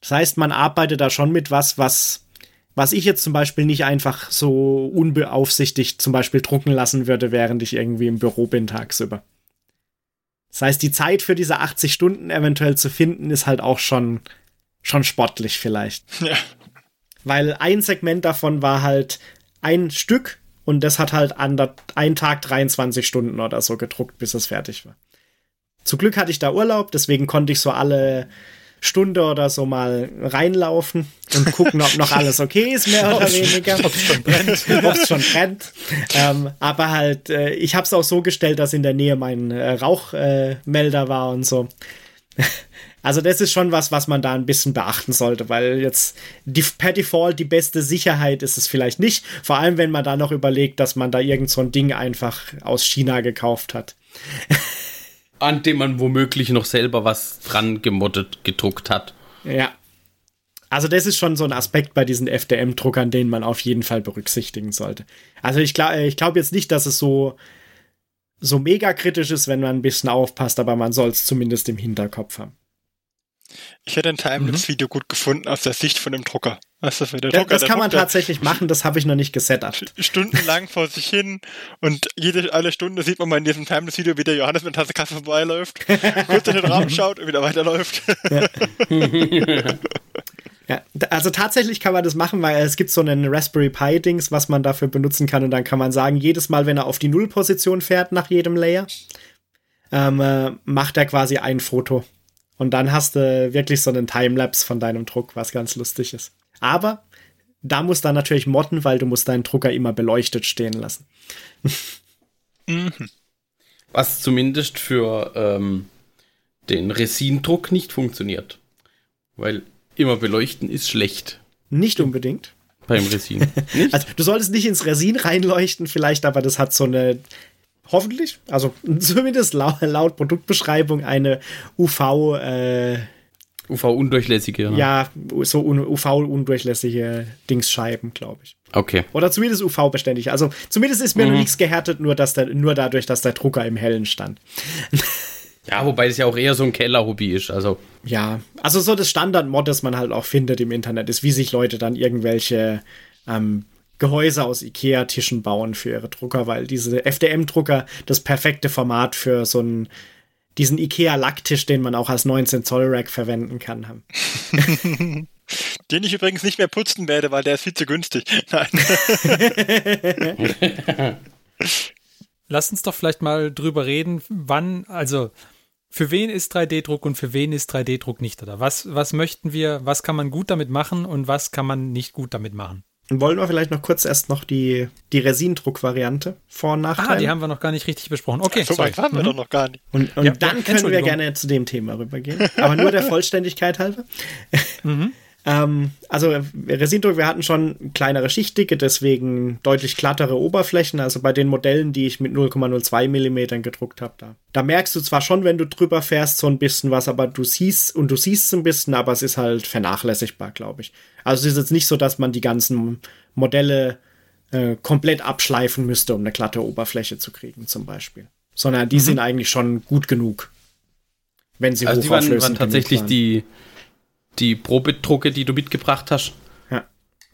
[SPEAKER 3] Das heißt, man arbeitet da schon mit was, was, was ich jetzt zum Beispiel nicht einfach so unbeaufsichtigt zum Beispiel drucken lassen würde, während ich irgendwie im Büro bin tagsüber. Das heißt, die Zeit für diese 80 Stunden eventuell zu finden, ist halt auch schon, schon sportlich vielleicht. Ja. Weil ein Segment davon war halt ein Stück und das hat halt an der, einen Tag 23 Stunden oder so gedruckt, bis es fertig war. Zum Glück hatte ich da Urlaub, deswegen konnte ich so alle Stunde oder so mal reinlaufen und gucken, ob noch alles okay ist, mehr oder weniger. Ob es schon brennt. ob es schon brennt. Ähm, aber halt, äh, ich habe es auch so gestellt, dass in der Nähe mein äh, Rauchmelder äh, war und so. Also das ist schon was, was man da ein bisschen beachten sollte, weil jetzt die, per Default die beste Sicherheit ist es vielleicht nicht. Vor allem, wenn man da noch überlegt, dass man da irgend so ein Ding einfach aus China gekauft hat.
[SPEAKER 5] An dem man womöglich noch selber was dran gemoddet gedruckt hat.
[SPEAKER 3] Ja. Also das ist schon so ein Aspekt bei diesen FDM-Druckern, den man auf jeden Fall berücksichtigen sollte. Also ich glaube ich glaub jetzt nicht, dass es so, so mega kritisch ist, wenn man ein bisschen aufpasst, aber man soll es zumindest im Hinterkopf haben.
[SPEAKER 2] Ich hätte ein Timelapse-Video mhm. gut gefunden aus der Sicht von dem Drucker.
[SPEAKER 3] Du, der Drucker das kann man tatsächlich machen, das habe ich noch nicht gesetupt.
[SPEAKER 2] Stundenlang vor sich hin und jede alle Stunde sieht man mal in diesem Timelapse-Video, wie der Johannes mit Tasse Kaffee vorbeiläuft, kurz in den Raum schaut und wieder weiterläuft.
[SPEAKER 3] Ja. ja. also tatsächlich kann man das machen, weil es gibt so einen Raspberry Pi-Dings, was man dafür benutzen kann und dann kann man sagen, jedes Mal, wenn er auf die Nullposition fährt nach jedem Layer, ähm, äh, macht er quasi ein Foto und dann hast du wirklich so einen Timelapse von deinem Druck, was ganz lustig ist. Aber da musst du dann natürlich modden, weil du musst deinen Drucker immer beleuchtet stehen lassen.
[SPEAKER 5] mhm. Was zumindest für ähm, den Resindruck nicht funktioniert. Weil immer beleuchten ist schlecht.
[SPEAKER 3] Nicht unbedingt.
[SPEAKER 5] Beim Resin. Nicht?
[SPEAKER 3] Also du solltest nicht ins Resin reinleuchten, vielleicht, aber das hat so eine hoffentlich, also zumindest laut, laut Produktbeschreibung eine UV äh,
[SPEAKER 5] UV-undurchlässige.
[SPEAKER 3] Ja, so UV-undurchlässige Dingsscheiben, glaube ich.
[SPEAKER 5] Okay.
[SPEAKER 3] Oder zumindest UV-beständig. Also zumindest ist mir mhm. noch nichts gehärtet, nur, dass der, nur dadurch, dass der Drucker im Hellen stand.
[SPEAKER 5] Ja, wobei es ja auch eher so ein Keller-Hobby ist. Also.
[SPEAKER 3] Ja, also so das Standard-Mod, das man halt auch findet im Internet, ist, wie sich Leute dann irgendwelche ähm, Gehäuse aus Ikea-Tischen bauen für ihre Drucker, weil diese FDM-Drucker das perfekte Format für so einen diesen Ikea-Lacktisch, den man auch als 19-Zoll-Rack verwenden kann, haben.
[SPEAKER 2] Den ich übrigens nicht mehr putzen werde, weil der ist viel zu günstig. Nein.
[SPEAKER 1] Lass uns doch vielleicht mal drüber reden, wann, also für wen ist 3D-Druck und für wen ist 3D-Druck nicht, oder? Was, was möchten wir, was kann man gut damit machen und was kann man nicht gut damit machen?
[SPEAKER 3] Wollen wir vielleicht noch kurz erst noch die, die Resindruck-Variante Vor- und Nachteile? Ah,
[SPEAKER 1] die haben wir noch gar nicht richtig besprochen. Okay,
[SPEAKER 2] so weit haben wir mhm. doch noch gar nicht.
[SPEAKER 3] Und, und ja, dann können wir gerne zu dem Thema rübergehen. Aber nur der Vollständigkeit halber. Mhm. Ähm, also Resindruck, wir hatten schon kleinere Schichtdicke, deswegen deutlich glattere Oberflächen. Also bei den Modellen, die ich mit 0,02 Millimetern gedruckt habe, da, da merkst du zwar schon, wenn du drüber fährst, so ein bisschen was, aber du siehst und du siehst es ein bisschen, aber es ist halt vernachlässigbar, glaube ich. Also es ist jetzt nicht so, dass man die ganzen Modelle äh, komplett abschleifen müsste, um eine glatte Oberfläche zu kriegen, zum Beispiel. Sondern die mhm. sind eigentlich schon gut genug. Wenn sie
[SPEAKER 5] also die waren, waren tatsächlich die die Probedrucke, die du mitgebracht hast, ja.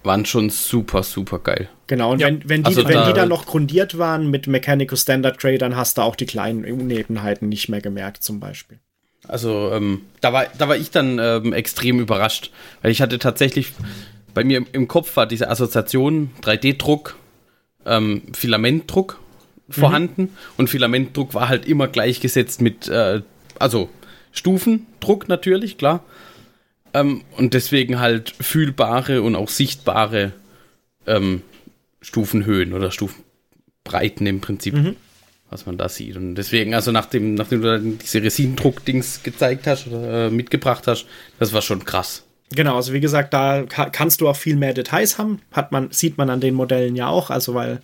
[SPEAKER 5] waren schon super, super geil.
[SPEAKER 3] Genau, und ja. wenn, wenn, die, also wenn da, die dann noch grundiert waren mit Mechanical Standard Gray, dann hast du auch die kleinen Unebenheiten nicht mehr gemerkt, zum Beispiel.
[SPEAKER 5] Also, ähm, da, war, da war ich dann ähm, extrem überrascht, weil ich hatte tatsächlich, bei mir im, im Kopf war diese Assoziation 3D-Druck, ähm, Filamentdruck vorhanden mhm. und Filamentdruck war halt immer gleichgesetzt mit, äh, also Stufendruck natürlich, klar, ähm, und deswegen halt fühlbare und auch sichtbare ähm, Stufenhöhen oder Stufenbreiten im Prinzip. Mhm. was man da sieht. Und deswegen, also nachdem, nachdem du dann diese Resinendruck-Dings gezeigt hast oder äh, mitgebracht hast, das war schon krass.
[SPEAKER 3] Genau, also wie gesagt, da ka kannst du auch viel mehr Details haben. Hat man, sieht man an den Modellen ja auch, also weil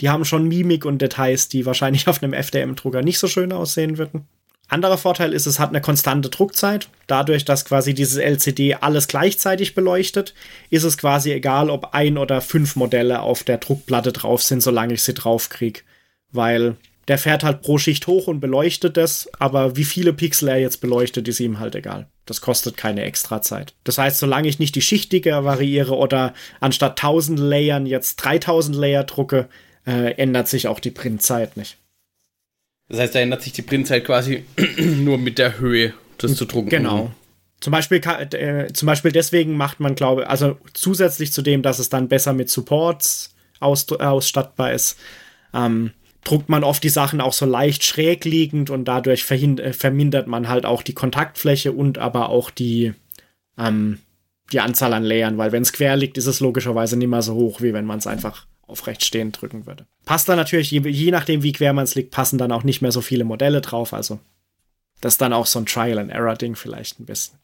[SPEAKER 3] die haben schon Mimik und Details, die wahrscheinlich auf einem FDM-Drucker nicht so schön aussehen würden. Anderer Vorteil ist, es hat eine konstante Druckzeit. Dadurch, dass quasi dieses LCD alles gleichzeitig beleuchtet, ist es quasi egal, ob ein oder fünf Modelle auf der Druckplatte drauf sind, solange ich sie drauf kriege. Weil der fährt halt pro Schicht hoch und beleuchtet das, aber wie viele Pixel er jetzt beleuchtet, ist ihm halt egal. Das kostet keine extra Zeit. Das heißt, solange ich nicht die Schichtdicke variiere oder anstatt 1000 Layern jetzt 3000 Layer drucke, äh, ändert sich auch die Printzeit nicht.
[SPEAKER 5] Das heißt, da ändert sich die Printzeit quasi nur mit der Höhe des zu drucken.
[SPEAKER 3] Genau. Zum Beispiel, äh, zum Beispiel deswegen macht man, glaube ich, also zusätzlich zu dem, dass es dann besser mit Supports aus, ausstattbar ist, ähm, druckt man oft die Sachen auch so leicht schräg liegend und dadurch äh, vermindert man halt auch die Kontaktfläche und aber auch die, ähm, die Anzahl an Layern, weil wenn es quer liegt, ist es logischerweise nicht mehr so hoch, wie wenn man es einfach aufrecht stehend drücken würde. Passt dann natürlich, je, je nachdem, wie quer man es liegt, passen dann auch nicht mehr so viele Modelle drauf, also das ist dann auch so ein Trial-and-Error-Ding vielleicht ein bisschen.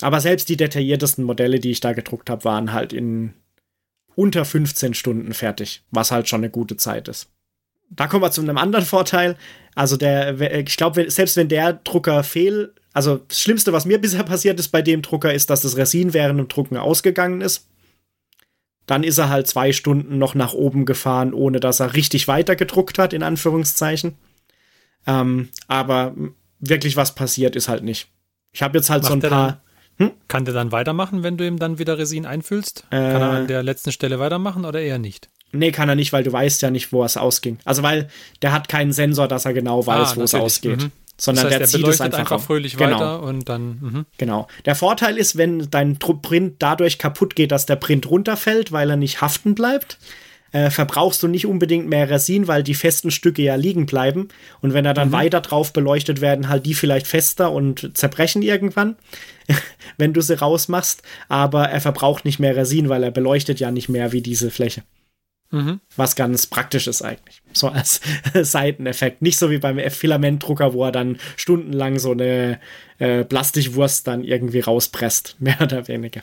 [SPEAKER 3] Aber selbst die detailliertesten Modelle, die ich da gedruckt habe, waren halt in unter 15 Stunden fertig, was halt schon eine gute Zeit ist da kommen wir zu einem anderen Vorteil. Also der, ich glaube, selbst wenn der Drucker fehl, also das Schlimmste, was mir bisher passiert ist bei dem Drucker, ist, dass das Resin während dem Drucken ausgegangen ist. Dann ist er halt zwei Stunden noch nach oben gefahren, ohne dass er richtig weiter gedruckt hat, in Anführungszeichen. Ähm, aber wirklich was passiert ist halt nicht. Ich habe jetzt halt Macht so ein paar.
[SPEAKER 1] Hm? Kann der dann weitermachen, wenn du ihm dann wieder Resin einfüllst? Äh, Kann er an der letzten Stelle weitermachen oder eher nicht?
[SPEAKER 3] Nee, kann er nicht, weil du weißt ja nicht, wo es ausging. Also weil der hat keinen Sensor, dass er genau weiß, ah, wo es ausgeht. Mhm. Sondern das heißt, der, zieht es einfach, einfach
[SPEAKER 1] fröhlich genau. weiter und dann. Mh.
[SPEAKER 3] Genau. Der Vorteil ist, wenn dein Print dadurch kaputt geht, dass der Print runterfällt, weil er nicht haften bleibt, äh, verbrauchst du nicht unbedingt mehr Resin, weil die festen Stücke ja liegen bleiben. Und wenn er dann mhm. weiter drauf beleuchtet werden, halt die vielleicht fester und zerbrechen irgendwann, wenn du sie rausmachst. Aber er verbraucht nicht mehr Resin, weil er beleuchtet ja nicht mehr wie diese Fläche. Mhm. Was ganz praktisch ist eigentlich. So als Seiteneffekt. Nicht so wie beim Filamentdrucker, wo er dann stundenlang so eine äh, Plastikwurst dann irgendwie rauspresst. Mehr oder weniger.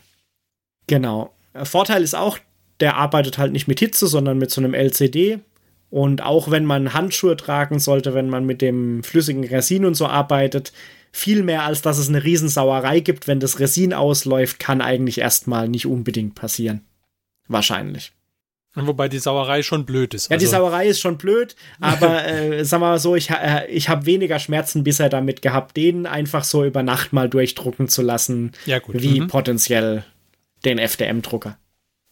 [SPEAKER 3] Genau. Vorteil ist auch, der arbeitet halt nicht mit Hitze, sondern mit so einem LCD. Und auch wenn man Handschuhe tragen sollte, wenn man mit dem flüssigen Resin und so arbeitet, viel mehr als dass es eine Riesensauerei gibt, wenn das Resin ausläuft, kann eigentlich erstmal nicht unbedingt passieren. Wahrscheinlich.
[SPEAKER 1] Wobei die Sauerei schon blöd ist.
[SPEAKER 3] Ja, also. die Sauerei ist schon blöd, aber äh, sagen wir mal so, ich, äh, ich habe weniger Schmerzen bisher damit gehabt, den einfach so über Nacht mal durchdrucken zu lassen,
[SPEAKER 1] ja,
[SPEAKER 3] wie mhm. potenziell den FDM-Drucker.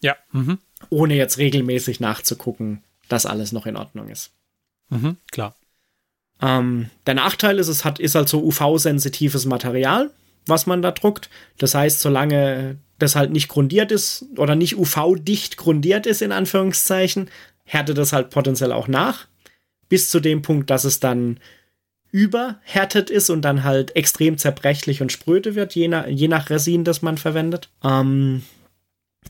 [SPEAKER 1] Ja. Mhm.
[SPEAKER 3] Ohne jetzt regelmäßig nachzugucken, dass alles noch in Ordnung ist.
[SPEAKER 1] Mhm, klar.
[SPEAKER 3] Ähm, der Nachteil ist, es hat, ist halt so UV-sensitives Material, was man da druckt. Das heißt, solange das halt nicht grundiert ist oder nicht UV-dicht grundiert ist, in Anführungszeichen, härtet das halt potenziell auch nach. Bis zu dem Punkt, dass es dann überhärtet ist und dann halt extrem zerbrechlich und spröde wird, je nach, je nach Resin, das man verwendet. Ähm,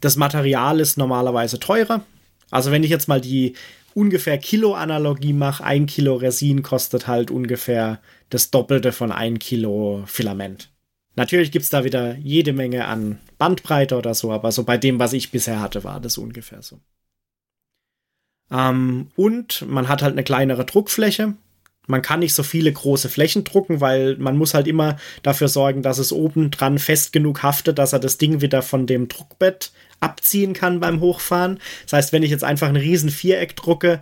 [SPEAKER 3] das Material ist normalerweise teurer. Also wenn ich jetzt mal die ungefähr Kilo-Analogie mache, ein Kilo Resin kostet halt ungefähr das Doppelte von ein Kilo Filament. Natürlich gibt es da wieder jede Menge an Bandbreite oder so, aber so bei dem, was ich bisher hatte, war das ungefähr so. Ähm, und man hat halt eine kleinere Druckfläche. Man kann nicht so viele große Flächen drucken, weil man muss halt immer dafür sorgen, dass es oben dran fest genug haftet, dass er das Ding wieder von dem Druckbett abziehen kann beim Hochfahren. Das heißt, wenn ich jetzt einfach ein riesen Viereck drucke,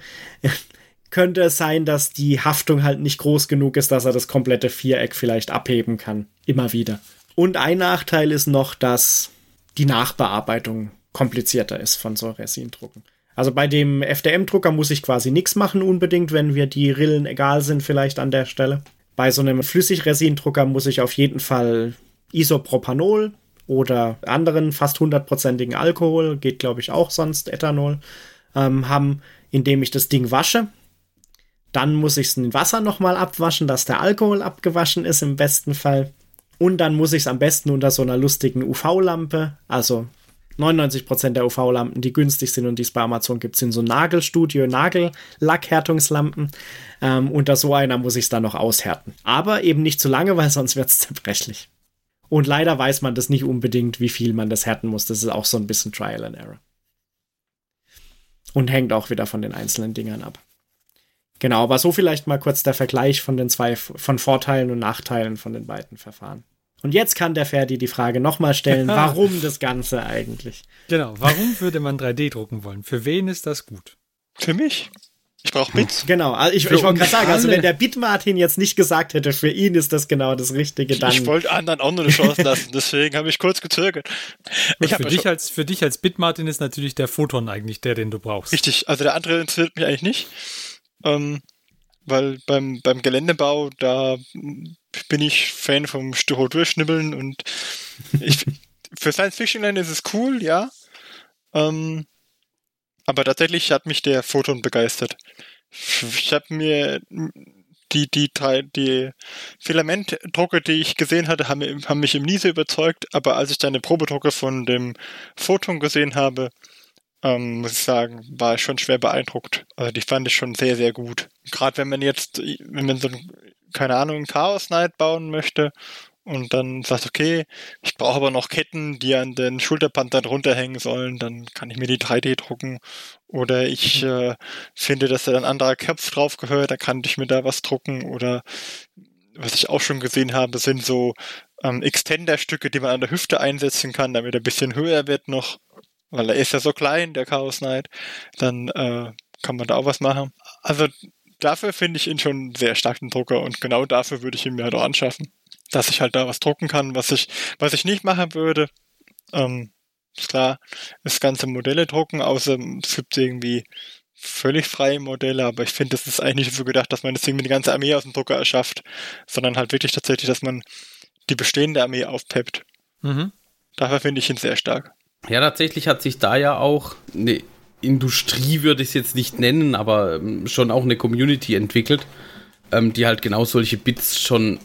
[SPEAKER 3] könnte es sein, dass die Haftung halt nicht groß genug ist, dass er das komplette Viereck vielleicht abheben kann. Immer wieder. Und ein Nachteil ist noch, dass die Nachbearbeitung komplizierter ist von so Resindrucken. Also bei dem FDM-Drucker muss ich quasi nichts machen unbedingt, wenn wir die Rillen egal sind vielleicht an der Stelle. Bei so einem Flüssigresindrucker muss ich auf jeden Fall Isopropanol oder anderen fast hundertprozentigen Alkohol, geht glaube ich auch sonst Ethanol, ähm, haben, indem ich das Ding wasche. Dann muss ich es in Wasser nochmal abwaschen, dass der Alkohol abgewaschen ist im besten Fall. Und dann muss ich es am besten unter so einer lustigen UV-Lampe, also 99% der UV-Lampen, die günstig sind und die es bei Amazon gibt, sind so Nagelstudio, Nagellackhärtungslampen. Ähm, unter so einer muss ich es dann noch aushärten. Aber eben nicht zu lange, weil sonst wird es zerbrechlich. Und leider weiß man das nicht unbedingt, wie viel man das härten muss. Das ist auch so ein bisschen Trial and Error. Und hängt auch wieder von den einzelnen Dingern ab. Genau, aber so vielleicht mal kurz der Vergleich von den zwei, von Vorteilen und Nachteilen von den beiden Verfahren. Und jetzt kann der Ferdi die Frage nochmal stellen, warum das Ganze eigentlich?
[SPEAKER 1] Genau, warum würde man 3D drucken wollen? Für wen ist das gut?
[SPEAKER 2] Für mich. Ich brauche Bits.
[SPEAKER 3] Genau, also ich, ich wollte gerade sagen, also wenn der Bit-Martin jetzt nicht gesagt hätte, für ihn ist das genau das Richtige, dann...
[SPEAKER 2] Ich wollte anderen auch nur eine Chance lassen, deswegen habe ich kurz gezögert.
[SPEAKER 1] Ich für, dich als, für dich als Bit-Martin ist natürlich der Photon eigentlich der, den du brauchst.
[SPEAKER 2] Richtig, also der andere interessiert mich eigentlich nicht. Ähm, weil beim, beim Geländebau, da bin ich Fan vom Stroh durchschnibbeln und ich, für Science Fiction Land ist es cool, ja. Ähm, aber tatsächlich hat mich der Photon begeistert. Ich habe mir die, die drei, die Filamentdrucke, die ich gesehen hatte, haben, haben mich im Niese überzeugt, aber als ich dann eine Probedrucke von dem Photon gesehen habe, ähm, muss ich sagen, war ich schon schwer beeindruckt. Also die fand ich schon sehr, sehr gut. Gerade wenn man jetzt, wenn man so, keine Ahnung, ein Chaos Knight bauen möchte und dann sagt, okay, ich brauche aber noch Ketten, die an den Schulterpanzern runterhängen sollen, dann kann ich mir die 3D drucken. Oder ich mhm. äh, finde, dass da ein anderer Kopf drauf gehört, da kann ich mir da was drucken. Oder was ich auch schon gesehen habe, sind so ähm, Extender-Stücke, die man an der Hüfte einsetzen kann, damit er ein bisschen höher wird noch weil er ist ja so klein, der Chaos Knight, dann äh, kann man da auch was machen. Also dafür finde ich ihn schon sehr stark, den Drucker, und genau dafür würde ich ihn mir halt auch anschaffen. Dass ich halt da was drucken kann, was ich, was ich nicht machen würde. Ähm, ist klar, das ganze Modelle drucken, außer es gibt irgendwie völlig freie Modelle, aber ich finde, das ist eigentlich nicht so gedacht, dass man das Ding mit die ganze Armee aus dem Drucker erschafft, sondern halt wirklich tatsächlich, dass man die bestehende Armee aufpeppt. Mhm. Dafür finde ich ihn sehr stark.
[SPEAKER 5] Ja, tatsächlich hat sich da ja auch eine Industrie, würde ich es jetzt nicht nennen, aber ähm, schon auch eine Community entwickelt, ähm, die halt genau solche Bits schon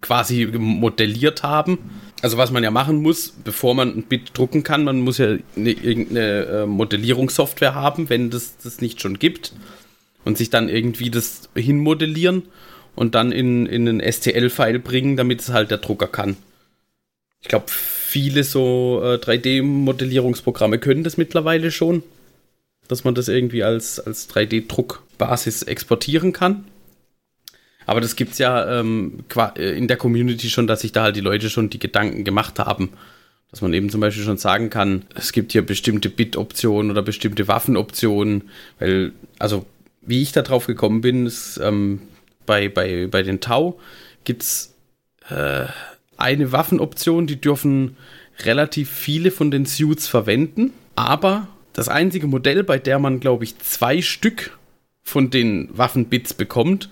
[SPEAKER 5] quasi modelliert haben. Also was man ja machen muss, bevor man ein Bit drucken kann, man muss ja eine, irgendeine äh, Modellierungssoftware haben, wenn das das nicht schon gibt. Und sich dann irgendwie das hinmodellieren und dann in, in einen STL-File bringen, damit es halt der Drucker kann. Ich glaube, viele so äh, 3D-Modellierungsprogramme können das mittlerweile schon, dass man das irgendwie als, als 3D-Druckbasis exportieren kann. Aber das gibt es ja ähm, äh, in der Community schon, dass sich da halt die Leute schon die Gedanken gemacht haben. Dass man eben zum Beispiel schon sagen kann, es gibt hier bestimmte Bit-Optionen oder bestimmte Waffenoptionen. Weil, also, wie ich da drauf gekommen bin, ist, ähm, bei, bei, bei den Tau gibt es äh, eine Waffenoption, die dürfen relativ viele von den Suits verwenden, aber das einzige Modell, bei der man, glaube ich, zwei Stück von den Waffenbits bekommt,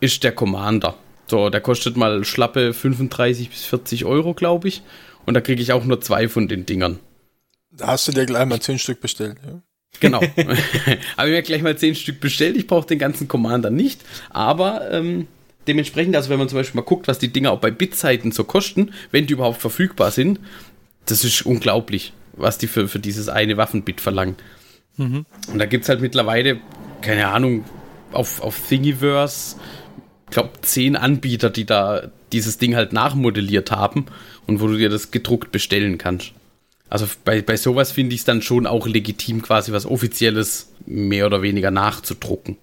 [SPEAKER 5] ist der Commander. So, der kostet mal schlappe 35 bis 40 Euro, glaube ich. Und da kriege ich auch nur zwei von den Dingern.
[SPEAKER 4] Da hast du dir gleich mal zehn Stück bestellt, ja?
[SPEAKER 5] Genau. Habe ich mir gleich mal zehn Stück bestellt. Ich brauche den ganzen Commander nicht. Aber ähm, dementsprechend, also wenn man zum Beispiel mal guckt, was die Dinger auch bei Bitzeiten so kosten, wenn die überhaupt verfügbar sind, das ist unglaublich, was die für, für dieses eine Waffenbit verlangen. Mhm. Und da gibt es halt mittlerweile, keine Ahnung, auf, auf Thingiverse, ich glaube, zehn Anbieter, die da dieses Ding halt nachmodelliert haben und wo du dir das gedruckt bestellen kannst. Also bei, bei sowas finde ich es dann schon auch legitim, quasi was Offizielles mehr oder weniger nachzudrucken.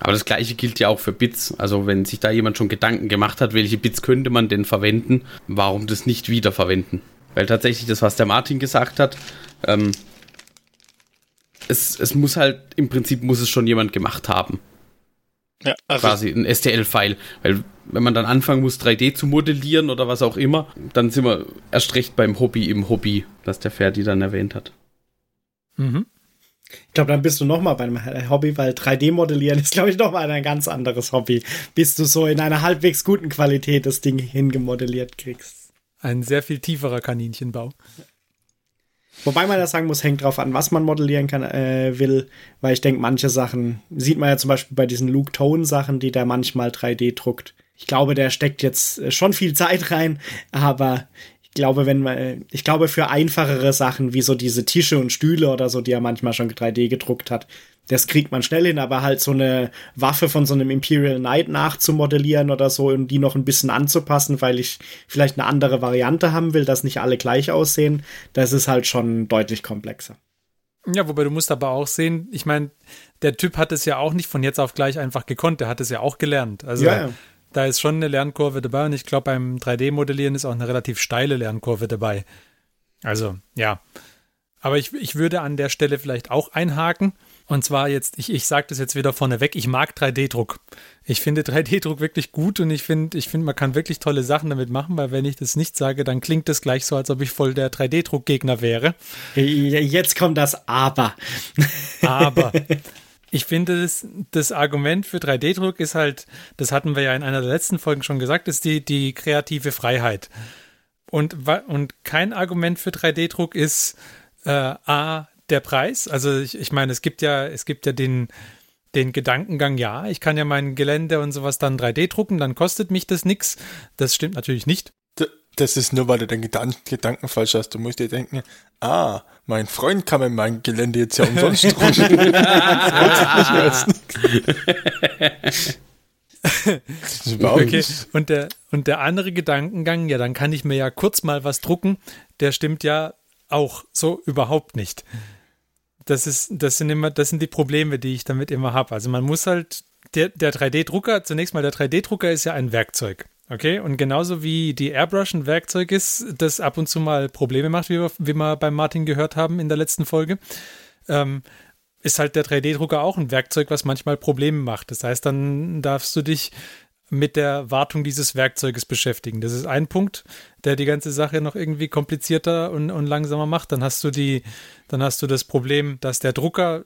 [SPEAKER 5] Aber das gleiche gilt ja auch für Bits. Also wenn sich da jemand schon Gedanken gemacht hat, welche Bits könnte man denn verwenden, warum das nicht wiederverwenden? Weil tatsächlich das, was der Martin gesagt hat, ähm, es, es muss halt, im Prinzip muss es schon jemand gemacht haben. Ja, also Quasi ein STL-File. Weil wenn man dann anfangen muss, 3D zu modellieren oder was auch immer, dann sind wir erst recht beim Hobby im Hobby, das der Ferdi dann erwähnt hat.
[SPEAKER 3] Mhm. Ich glaube, dann bist du noch mal beim Hobby, weil 3D-Modellieren ist, glaube ich, noch mal ein ganz anderes Hobby, bis du so in einer halbwegs guten Qualität das Ding hingemodelliert kriegst.
[SPEAKER 1] Ein sehr viel tieferer Kaninchenbau.
[SPEAKER 3] Wobei man ja sagen muss, hängt drauf an, was man modellieren kann, äh, will, weil ich denke, manche Sachen sieht man ja zum Beispiel bei diesen Luke Tone Sachen, die der manchmal 3D druckt. Ich glaube, der steckt jetzt schon viel Zeit rein, aber glaube, wenn man, ich glaube, für einfachere Sachen wie so diese Tische und Stühle oder so, die er manchmal schon 3D gedruckt hat, das kriegt man schnell hin, aber halt so eine Waffe von so einem Imperial Knight nachzumodellieren oder so und die noch ein bisschen anzupassen, weil ich vielleicht eine andere Variante haben will, dass nicht alle gleich aussehen, das ist halt schon deutlich komplexer.
[SPEAKER 1] Ja, wobei du musst aber auch sehen, ich meine, der Typ hat es ja auch nicht von jetzt auf gleich einfach gekonnt, der hat es ja auch gelernt. Also ja, ja. Da ist schon eine Lernkurve dabei und ich glaube, beim 3D-Modellieren ist auch eine relativ steile Lernkurve dabei. Also, ja. Aber ich, ich würde an der Stelle vielleicht auch einhaken. Und zwar jetzt, ich, ich sage das jetzt wieder vorneweg, ich mag 3D-Druck. Ich finde 3D-Druck wirklich gut und ich finde, ich finde, man kann wirklich tolle Sachen damit machen, weil wenn ich das nicht sage, dann klingt das gleich so, als ob ich voll der 3D-Druck-Gegner wäre.
[SPEAKER 3] Jetzt kommt das Aber.
[SPEAKER 1] Aber. Ich finde, das, das Argument für 3D-Druck ist halt, das hatten wir ja in einer der letzten Folgen schon gesagt, ist die, die kreative Freiheit. Und, und kein Argument für 3D-Druck ist, äh, A, der Preis. Also ich, ich meine, es gibt ja, es gibt ja den, den Gedankengang, ja, ich kann ja mein Gelände und sowas dann 3D drucken, dann kostet mich das nichts. Das stimmt natürlich nicht.
[SPEAKER 4] Das ist nur, weil du den Gedanken falsch hast. Du musst dir denken, ah, mein Freund kann mir mein Gelände jetzt ja umsonst
[SPEAKER 1] okay. Und der, und der andere Gedankengang, ja, dann kann ich mir ja kurz mal was drucken, der stimmt ja auch so überhaupt nicht das ist, das sind immer, das sind die Probleme, die ich damit immer habe. Also man muss halt, der, der 3D-Drucker, zunächst mal der 3D-Drucker ist ja ein Werkzeug. Okay, und genauso wie die Airbrush ein Werkzeug ist, das ab und zu mal Probleme macht, wie wir, wie wir beim Martin gehört haben in der letzten Folge, ähm, ist halt der 3D-Drucker auch ein Werkzeug, was manchmal Probleme macht. Das heißt, dann darfst du dich mit der Wartung dieses Werkzeuges beschäftigen. Das ist ein Punkt, der die ganze Sache noch irgendwie komplizierter und, und langsamer macht. Dann hast du die, dann hast du das Problem, dass der Drucker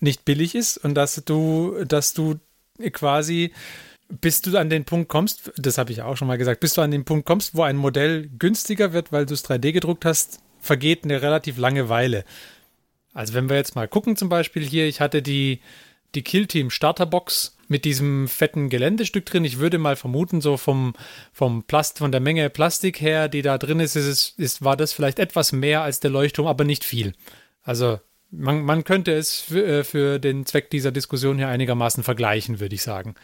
[SPEAKER 1] nicht billig ist und dass du, dass du quasi bis du an den Punkt kommst, das habe ich auch schon mal gesagt, bis du an den Punkt kommst, wo ein Modell günstiger wird, weil du es 3D gedruckt hast, vergeht eine relativ lange Weile. Also wenn wir jetzt mal gucken, zum Beispiel hier, ich hatte die, die Kill Team Starterbox mit diesem fetten Geländestück drin. Ich würde mal vermuten, so vom, vom Plast, von der Menge Plastik her, die da drin ist, ist, ist war das vielleicht etwas mehr als der Leuchtturm, aber nicht viel. Also man, man könnte es für, äh, für den Zweck dieser Diskussion hier einigermaßen vergleichen, würde ich sagen.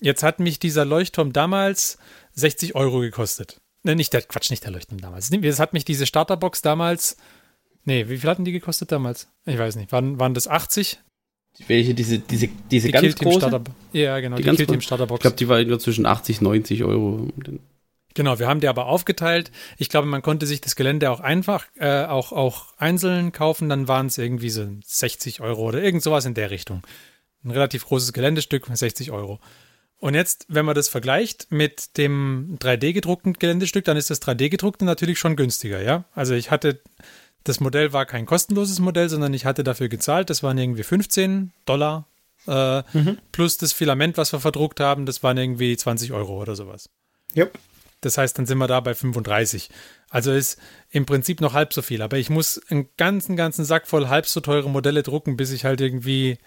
[SPEAKER 1] Jetzt hat mich dieser Leuchtturm damals 60 Euro gekostet. Ne, nicht der Quatsch, nicht der Leuchtturm damals. Es hat mich diese Starterbox damals. Nee, wie viel hatten die gekostet damals? Ich weiß nicht. Waren, waren das 80?
[SPEAKER 5] Welche, diese, diese, diese die ganz große?
[SPEAKER 1] Ja, genau,
[SPEAKER 5] die, die Kill Starterbox. Ich glaube, die war nur zwischen 80, 90 Euro.
[SPEAKER 1] Genau, wir haben die aber aufgeteilt. Ich glaube, man konnte sich das Gelände auch einfach, äh, auch, auch einzeln kaufen. Dann waren es irgendwie so 60 Euro oder irgend sowas in der Richtung. Ein relativ großes Geländestück, 60 Euro. Und jetzt, wenn man das vergleicht mit dem 3D gedruckten Geländestück, dann ist das 3D gedruckte natürlich schon günstiger, ja. Also ich hatte das Modell war kein kostenloses Modell, sondern ich hatte dafür gezahlt. Das waren irgendwie 15 Dollar äh, mhm. plus das Filament, was wir verdruckt haben, das waren irgendwie 20 Euro oder sowas.
[SPEAKER 3] Ja.
[SPEAKER 1] Das heißt, dann sind wir da bei 35. Also ist im Prinzip noch halb so viel. Aber ich muss einen ganzen, ganzen Sack voll halb so teure Modelle drucken, bis ich halt irgendwie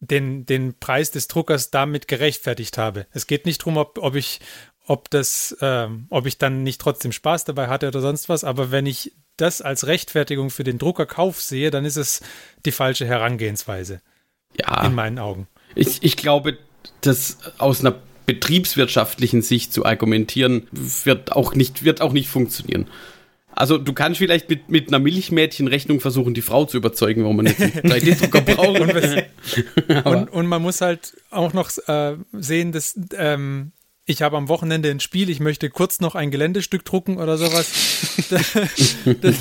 [SPEAKER 1] den, den Preis des Druckers damit gerechtfertigt habe. Es geht nicht darum, ob, ob ich, ob das, äh, ob ich dann nicht trotzdem Spaß dabei hatte oder sonst was, aber wenn ich das als Rechtfertigung für den Druckerkauf sehe, dann ist es die falsche Herangehensweise.
[SPEAKER 5] Ja.
[SPEAKER 1] In meinen Augen.
[SPEAKER 5] Ich, ich glaube, dass aus einer betriebswirtschaftlichen Sicht zu argumentieren, wird auch nicht, wird auch nicht funktionieren. Also du kannst vielleicht mit, mit einer Milchmädchenrechnung versuchen, die Frau zu überzeugen, warum man jetzt einen 3D-Drucker braucht.
[SPEAKER 1] und, und, und, man muss halt auch noch äh, sehen, dass ähm, ich habe am Wochenende ein Spiel, ich möchte kurz noch ein Geländestück drucken oder sowas. das,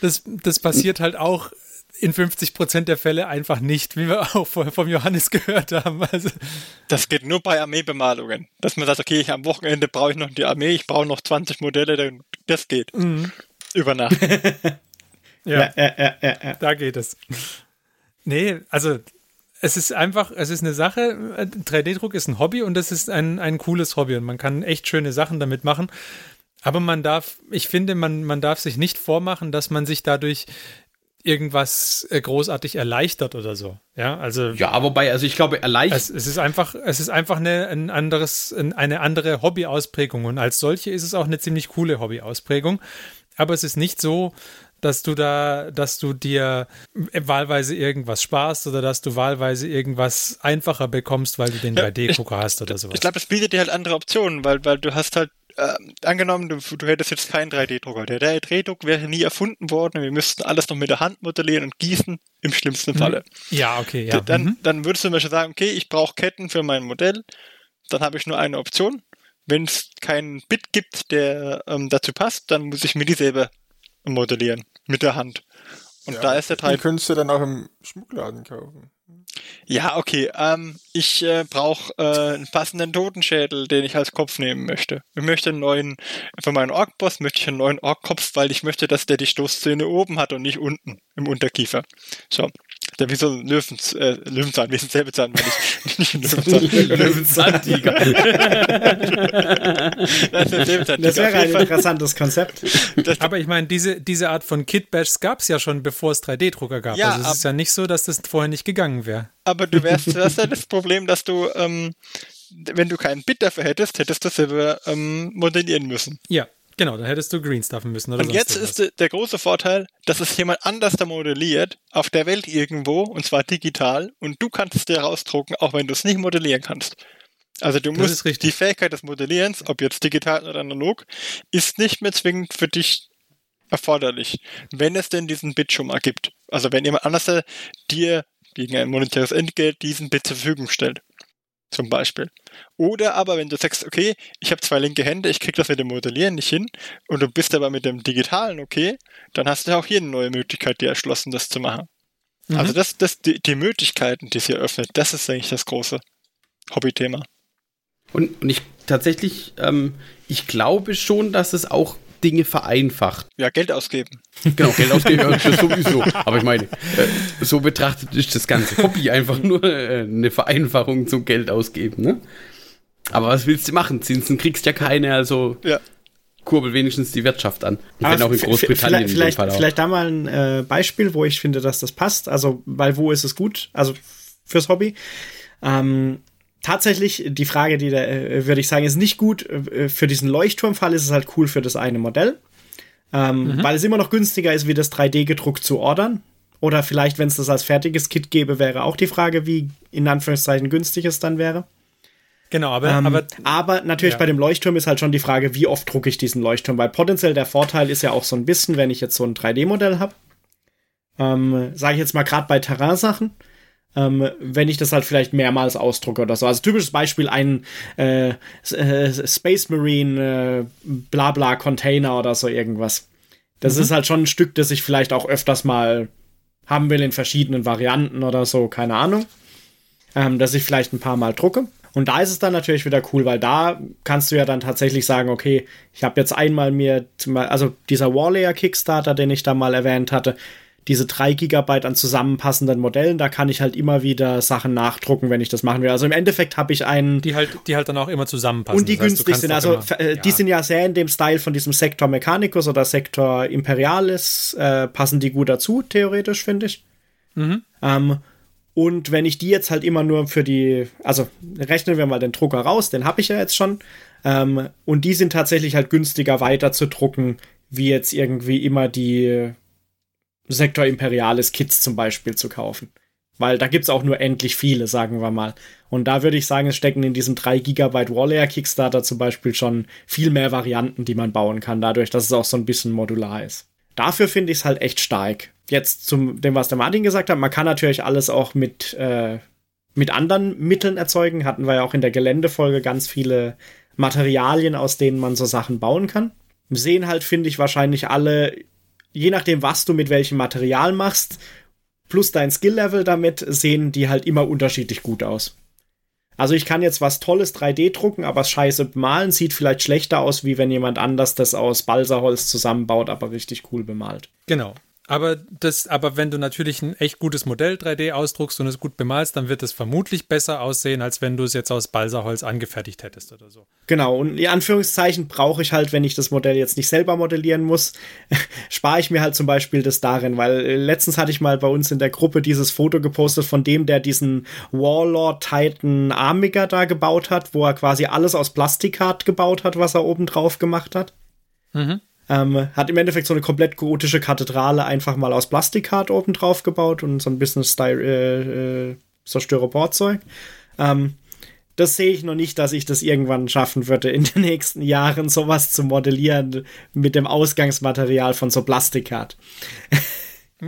[SPEAKER 1] das, das passiert halt auch in 50 Prozent der Fälle einfach nicht, wie wir auch vorher vom Johannes gehört haben. Also
[SPEAKER 2] das geht nur bei Armeebemalungen. Dass man sagt, okay, ich am Wochenende brauche ich noch die Armee, ich brauche noch 20 Modelle, das geht. Mhm. Über Nacht.
[SPEAKER 1] ja, ja, ja, ja, ja, da geht es. Nee, also es ist einfach, es ist eine Sache, 3D-Druck ist ein Hobby und das ist ein, ein cooles Hobby und man kann echt schöne Sachen damit machen. Aber man darf, ich finde, man, man darf sich nicht vormachen, dass man sich dadurch irgendwas äh, großartig erleichtert oder so. Ja, also.
[SPEAKER 5] Ja, wobei, also ich glaube, erleichtert.
[SPEAKER 1] Es, es ist einfach, es ist einfach eine, ein anderes, eine andere Hobbyausprägung und als solche ist es auch eine ziemlich coole Hobbyausprägung. Aber es ist nicht so, dass du da, dass du dir wahlweise irgendwas sparst oder dass du wahlweise irgendwas einfacher bekommst, weil du den ja, 3D-Drucker hast oder sowas.
[SPEAKER 2] Ich glaube, das bietet dir halt andere Optionen, weil, weil du hast halt äh, angenommen, du, du hättest jetzt keinen 3D-Drucker. Der 3D-Druck wäre nie erfunden worden. Wir müssten alles noch mit der Hand modellieren und gießen, im schlimmsten Falle.
[SPEAKER 1] Ja, okay, ja.
[SPEAKER 2] Dann,
[SPEAKER 1] mhm.
[SPEAKER 2] dann würdest du zum Beispiel sagen, okay, ich brauche Ketten für mein Modell. Dann habe ich nur eine Option. Wenn es keinen Bit gibt, der ähm, dazu passt, dann muss ich mir die selber modellieren. Mit der Hand. Und ja, da ist der 3D.
[SPEAKER 4] Den könntest du dann auch im Schmuckladen kaufen.
[SPEAKER 2] Ja, okay. Ähm, ich äh, brauche äh, einen passenden Totenschädel, den ich als Kopf nehmen möchte. Ich möchte einen neuen, für meinen Ork-Boss möchte ich einen neuen Ork-Kopf, weil ich möchte, dass der die Stoßzähne oben hat und nicht unten im Unterkiefer. So. Der wie so ein äh, Löwenzahn, wie ein Säbelzahn, wenn ich nicht ein Löwenzahn.
[SPEAKER 5] Löwenzahn-Tiger.
[SPEAKER 3] das, das wäre ein interessantes Konzept.
[SPEAKER 1] Aber ich meine, diese, diese Art von Kit-Bash gab es ja schon, bevor es 3D-Drucker gab. Ja, also es ist ja nicht so, dass das vorher nicht gegangen wäre.
[SPEAKER 2] Aber du wärst, du hast ja das Problem, dass du, ähm, wenn du keinen Bit dafür hättest, hättest du selber ähm, modellieren müssen.
[SPEAKER 1] Ja, Genau, dann hättest du greenstuffen müssen. Oder
[SPEAKER 2] und jetzt ist der, der große Vorteil, dass es jemand anders da modelliert, auf der Welt irgendwo, und zwar digital, und du kannst es dir rausdrucken, auch wenn du es nicht modellieren kannst. Also du musst die Fähigkeit des Modellierens, ob jetzt digital oder analog, ist nicht mehr zwingend für dich erforderlich, wenn es denn diesen Bit schon mal gibt. Also wenn jemand anders dir gegen ein monetäres Entgelt diesen Bit zur Verfügung stellt zum Beispiel. Oder aber, wenn du sagst, okay, ich habe zwei linke Hände, ich krieg das mit dem Modellieren nicht hin und du bist aber mit dem Digitalen okay, dann hast du auch hier eine neue Möglichkeit dir erschlossen, das zu machen. Mhm. Also das, das, die, die Möglichkeiten, die sie eröffnet, das ist eigentlich das große Hobbythema.
[SPEAKER 5] Und, und ich tatsächlich, ähm, ich glaube schon, dass es auch Dinge vereinfacht.
[SPEAKER 2] Ja, Geld ausgeben.
[SPEAKER 5] Genau, Geld ausgeben, das sowieso. Aber ich meine, äh, so betrachtet ist das ganze Hobby einfach nur äh, eine Vereinfachung zum Geld ausgeben, ne? Aber was willst du machen? Zinsen kriegst ja keine, also
[SPEAKER 2] ja.
[SPEAKER 5] kurbel wenigstens die Wirtschaft an. Wenn auch in Großbritannien
[SPEAKER 3] vielleicht, vielleicht, vielleicht da mal ein äh, Beispiel, wo ich finde, dass das passt. Also, weil wo ist es gut? Also fürs Hobby. Ähm, tatsächlich, die Frage, die da, äh, würde ich sagen, ist nicht gut. Äh, für diesen Leuchtturmfall ist es halt cool für das eine Modell. Ähm, mhm. Weil es immer noch günstiger ist, wie das 3D gedruckt zu ordern. Oder vielleicht, wenn es das als fertiges Kit gäbe, wäre auch die Frage, wie in Anführungszeichen günstig es dann wäre.
[SPEAKER 1] Genau, aber,
[SPEAKER 3] ähm,
[SPEAKER 1] aber,
[SPEAKER 3] aber natürlich ja. bei dem Leuchtturm ist halt schon die Frage, wie oft drucke ich diesen Leuchtturm, weil potenziell der Vorteil ist ja auch so ein bisschen, wenn ich jetzt so ein 3D-Modell habe, ähm, sage ich jetzt mal gerade bei Terrain-Sachen, ähm, wenn ich das halt vielleicht mehrmals ausdrucke oder so. Also typisches Beispiel ein äh, äh, Space Marine äh, Blabla Container oder so irgendwas. Das mhm. ist halt schon ein Stück, das ich vielleicht auch öfters mal haben will in verschiedenen Varianten oder so, keine Ahnung. Ähm, dass ich vielleicht ein paar Mal drucke. Und da ist es dann natürlich wieder cool, weil da kannst du ja dann tatsächlich sagen, okay, ich habe jetzt einmal mir, also dieser Warlayer Kickstarter, den ich da mal erwähnt hatte, diese drei Gigabyte an zusammenpassenden Modellen, da kann ich halt immer wieder Sachen nachdrucken, wenn ich das machen will. Also im Endeffekt habe ich einen.
[SPEAKER 1] Die halt, die halt dann auch immer zusammenpassen.
[SPEAKER 3] Und die das heißt, günstig sind. Also immer, äh, die sind ja sehr in dem Style von diesem Sektor Mechanicus oder Sektor Imperialis, äh, passen die gut dazu, theoretisch, finde ich. Mhm. Ähm, und wenn ich die jetzt halt immer nur für die, also rechnen wir mal den Drucker raus, den habe ich ja jetzt schon. Ähm, und die sind tatsächlich halt günstiger weiter zu drucken, wie jetzt irgendwie immer die Sektor Imperialis Kits zum Beispiel zu kaufen. Weil da gibt's auch nur endlich viele, sagen wir mal. Und da würde ich sagen, es stecken in diesem 3 GB Warlayer Kickstarter zum Beispiel schon viel mehr Varianten, die man bauen kann, dadurch, dass es auch so ein bisschen modular ist. Dafür finde ich es halt echt stark. Jetzt zum dem, was der Martin gesagt hat, man kann natürlich alles auch mit, äh, mit anderen Mitteln erzeugen. Hatten wir ja auch in der Geländefolge ganz viele Materialien, aus denen man so Sachen bauen kann. Sehen halt, finde ich, wahrscheinlich alle je nachdem, was du mit welchem Material machst, plus dein Skill-Level damit, sehen die halt immer unterschiedlich gut aus. Also ich kann jetzt was Tolles 3D drucken, aber scheiße bemalen sieht vielleicht schlechter aus, wie wenn jemand anders das aus Balsaholz zusammenbaut, aber richtig cool bemalt.
[SPEAKER 1] Genau. Aber, das, aber wenn du natürlich ein echt gutes Modell 3D ausdruckst und es gut bemalst, dann wird es vermutlich besser aussehen, als wenn du es jetzt aus Balsaholz angefertigt hättest oder so.
[SPEAKER 3] Genau, und in Anführungszeichen brauche ich halt, wenn ich das Modell jetzt nicht selber modellieren muss, spare ich mir halt zum Beispiel das darin, weil äh, letztens hatte ich mal bei uns in der Gruppe dieses Foto gepostet von dem, der diesen Warlord Titan Amiga da gebaut hat, wo er quasi alles aus Plastikat gebaut hat, was er oben drauf gemacht hat.
[SPEAKER 1] Mhm.
[SPEAKER 3] Ähm, hat im Endeffekt so eine komplett gotische Kathedrale einfach mal aus Plastikat oben drauf gebaut und so ein bisschen Styr äh, äh, so Styroporzeug. Ähm, das sehe ich noch nicht, dass ich das irgendwann schaffen würde, in den nächsten Jahren sowas zu modellieren mit dem Ausgangsmaterial von so Plastikat.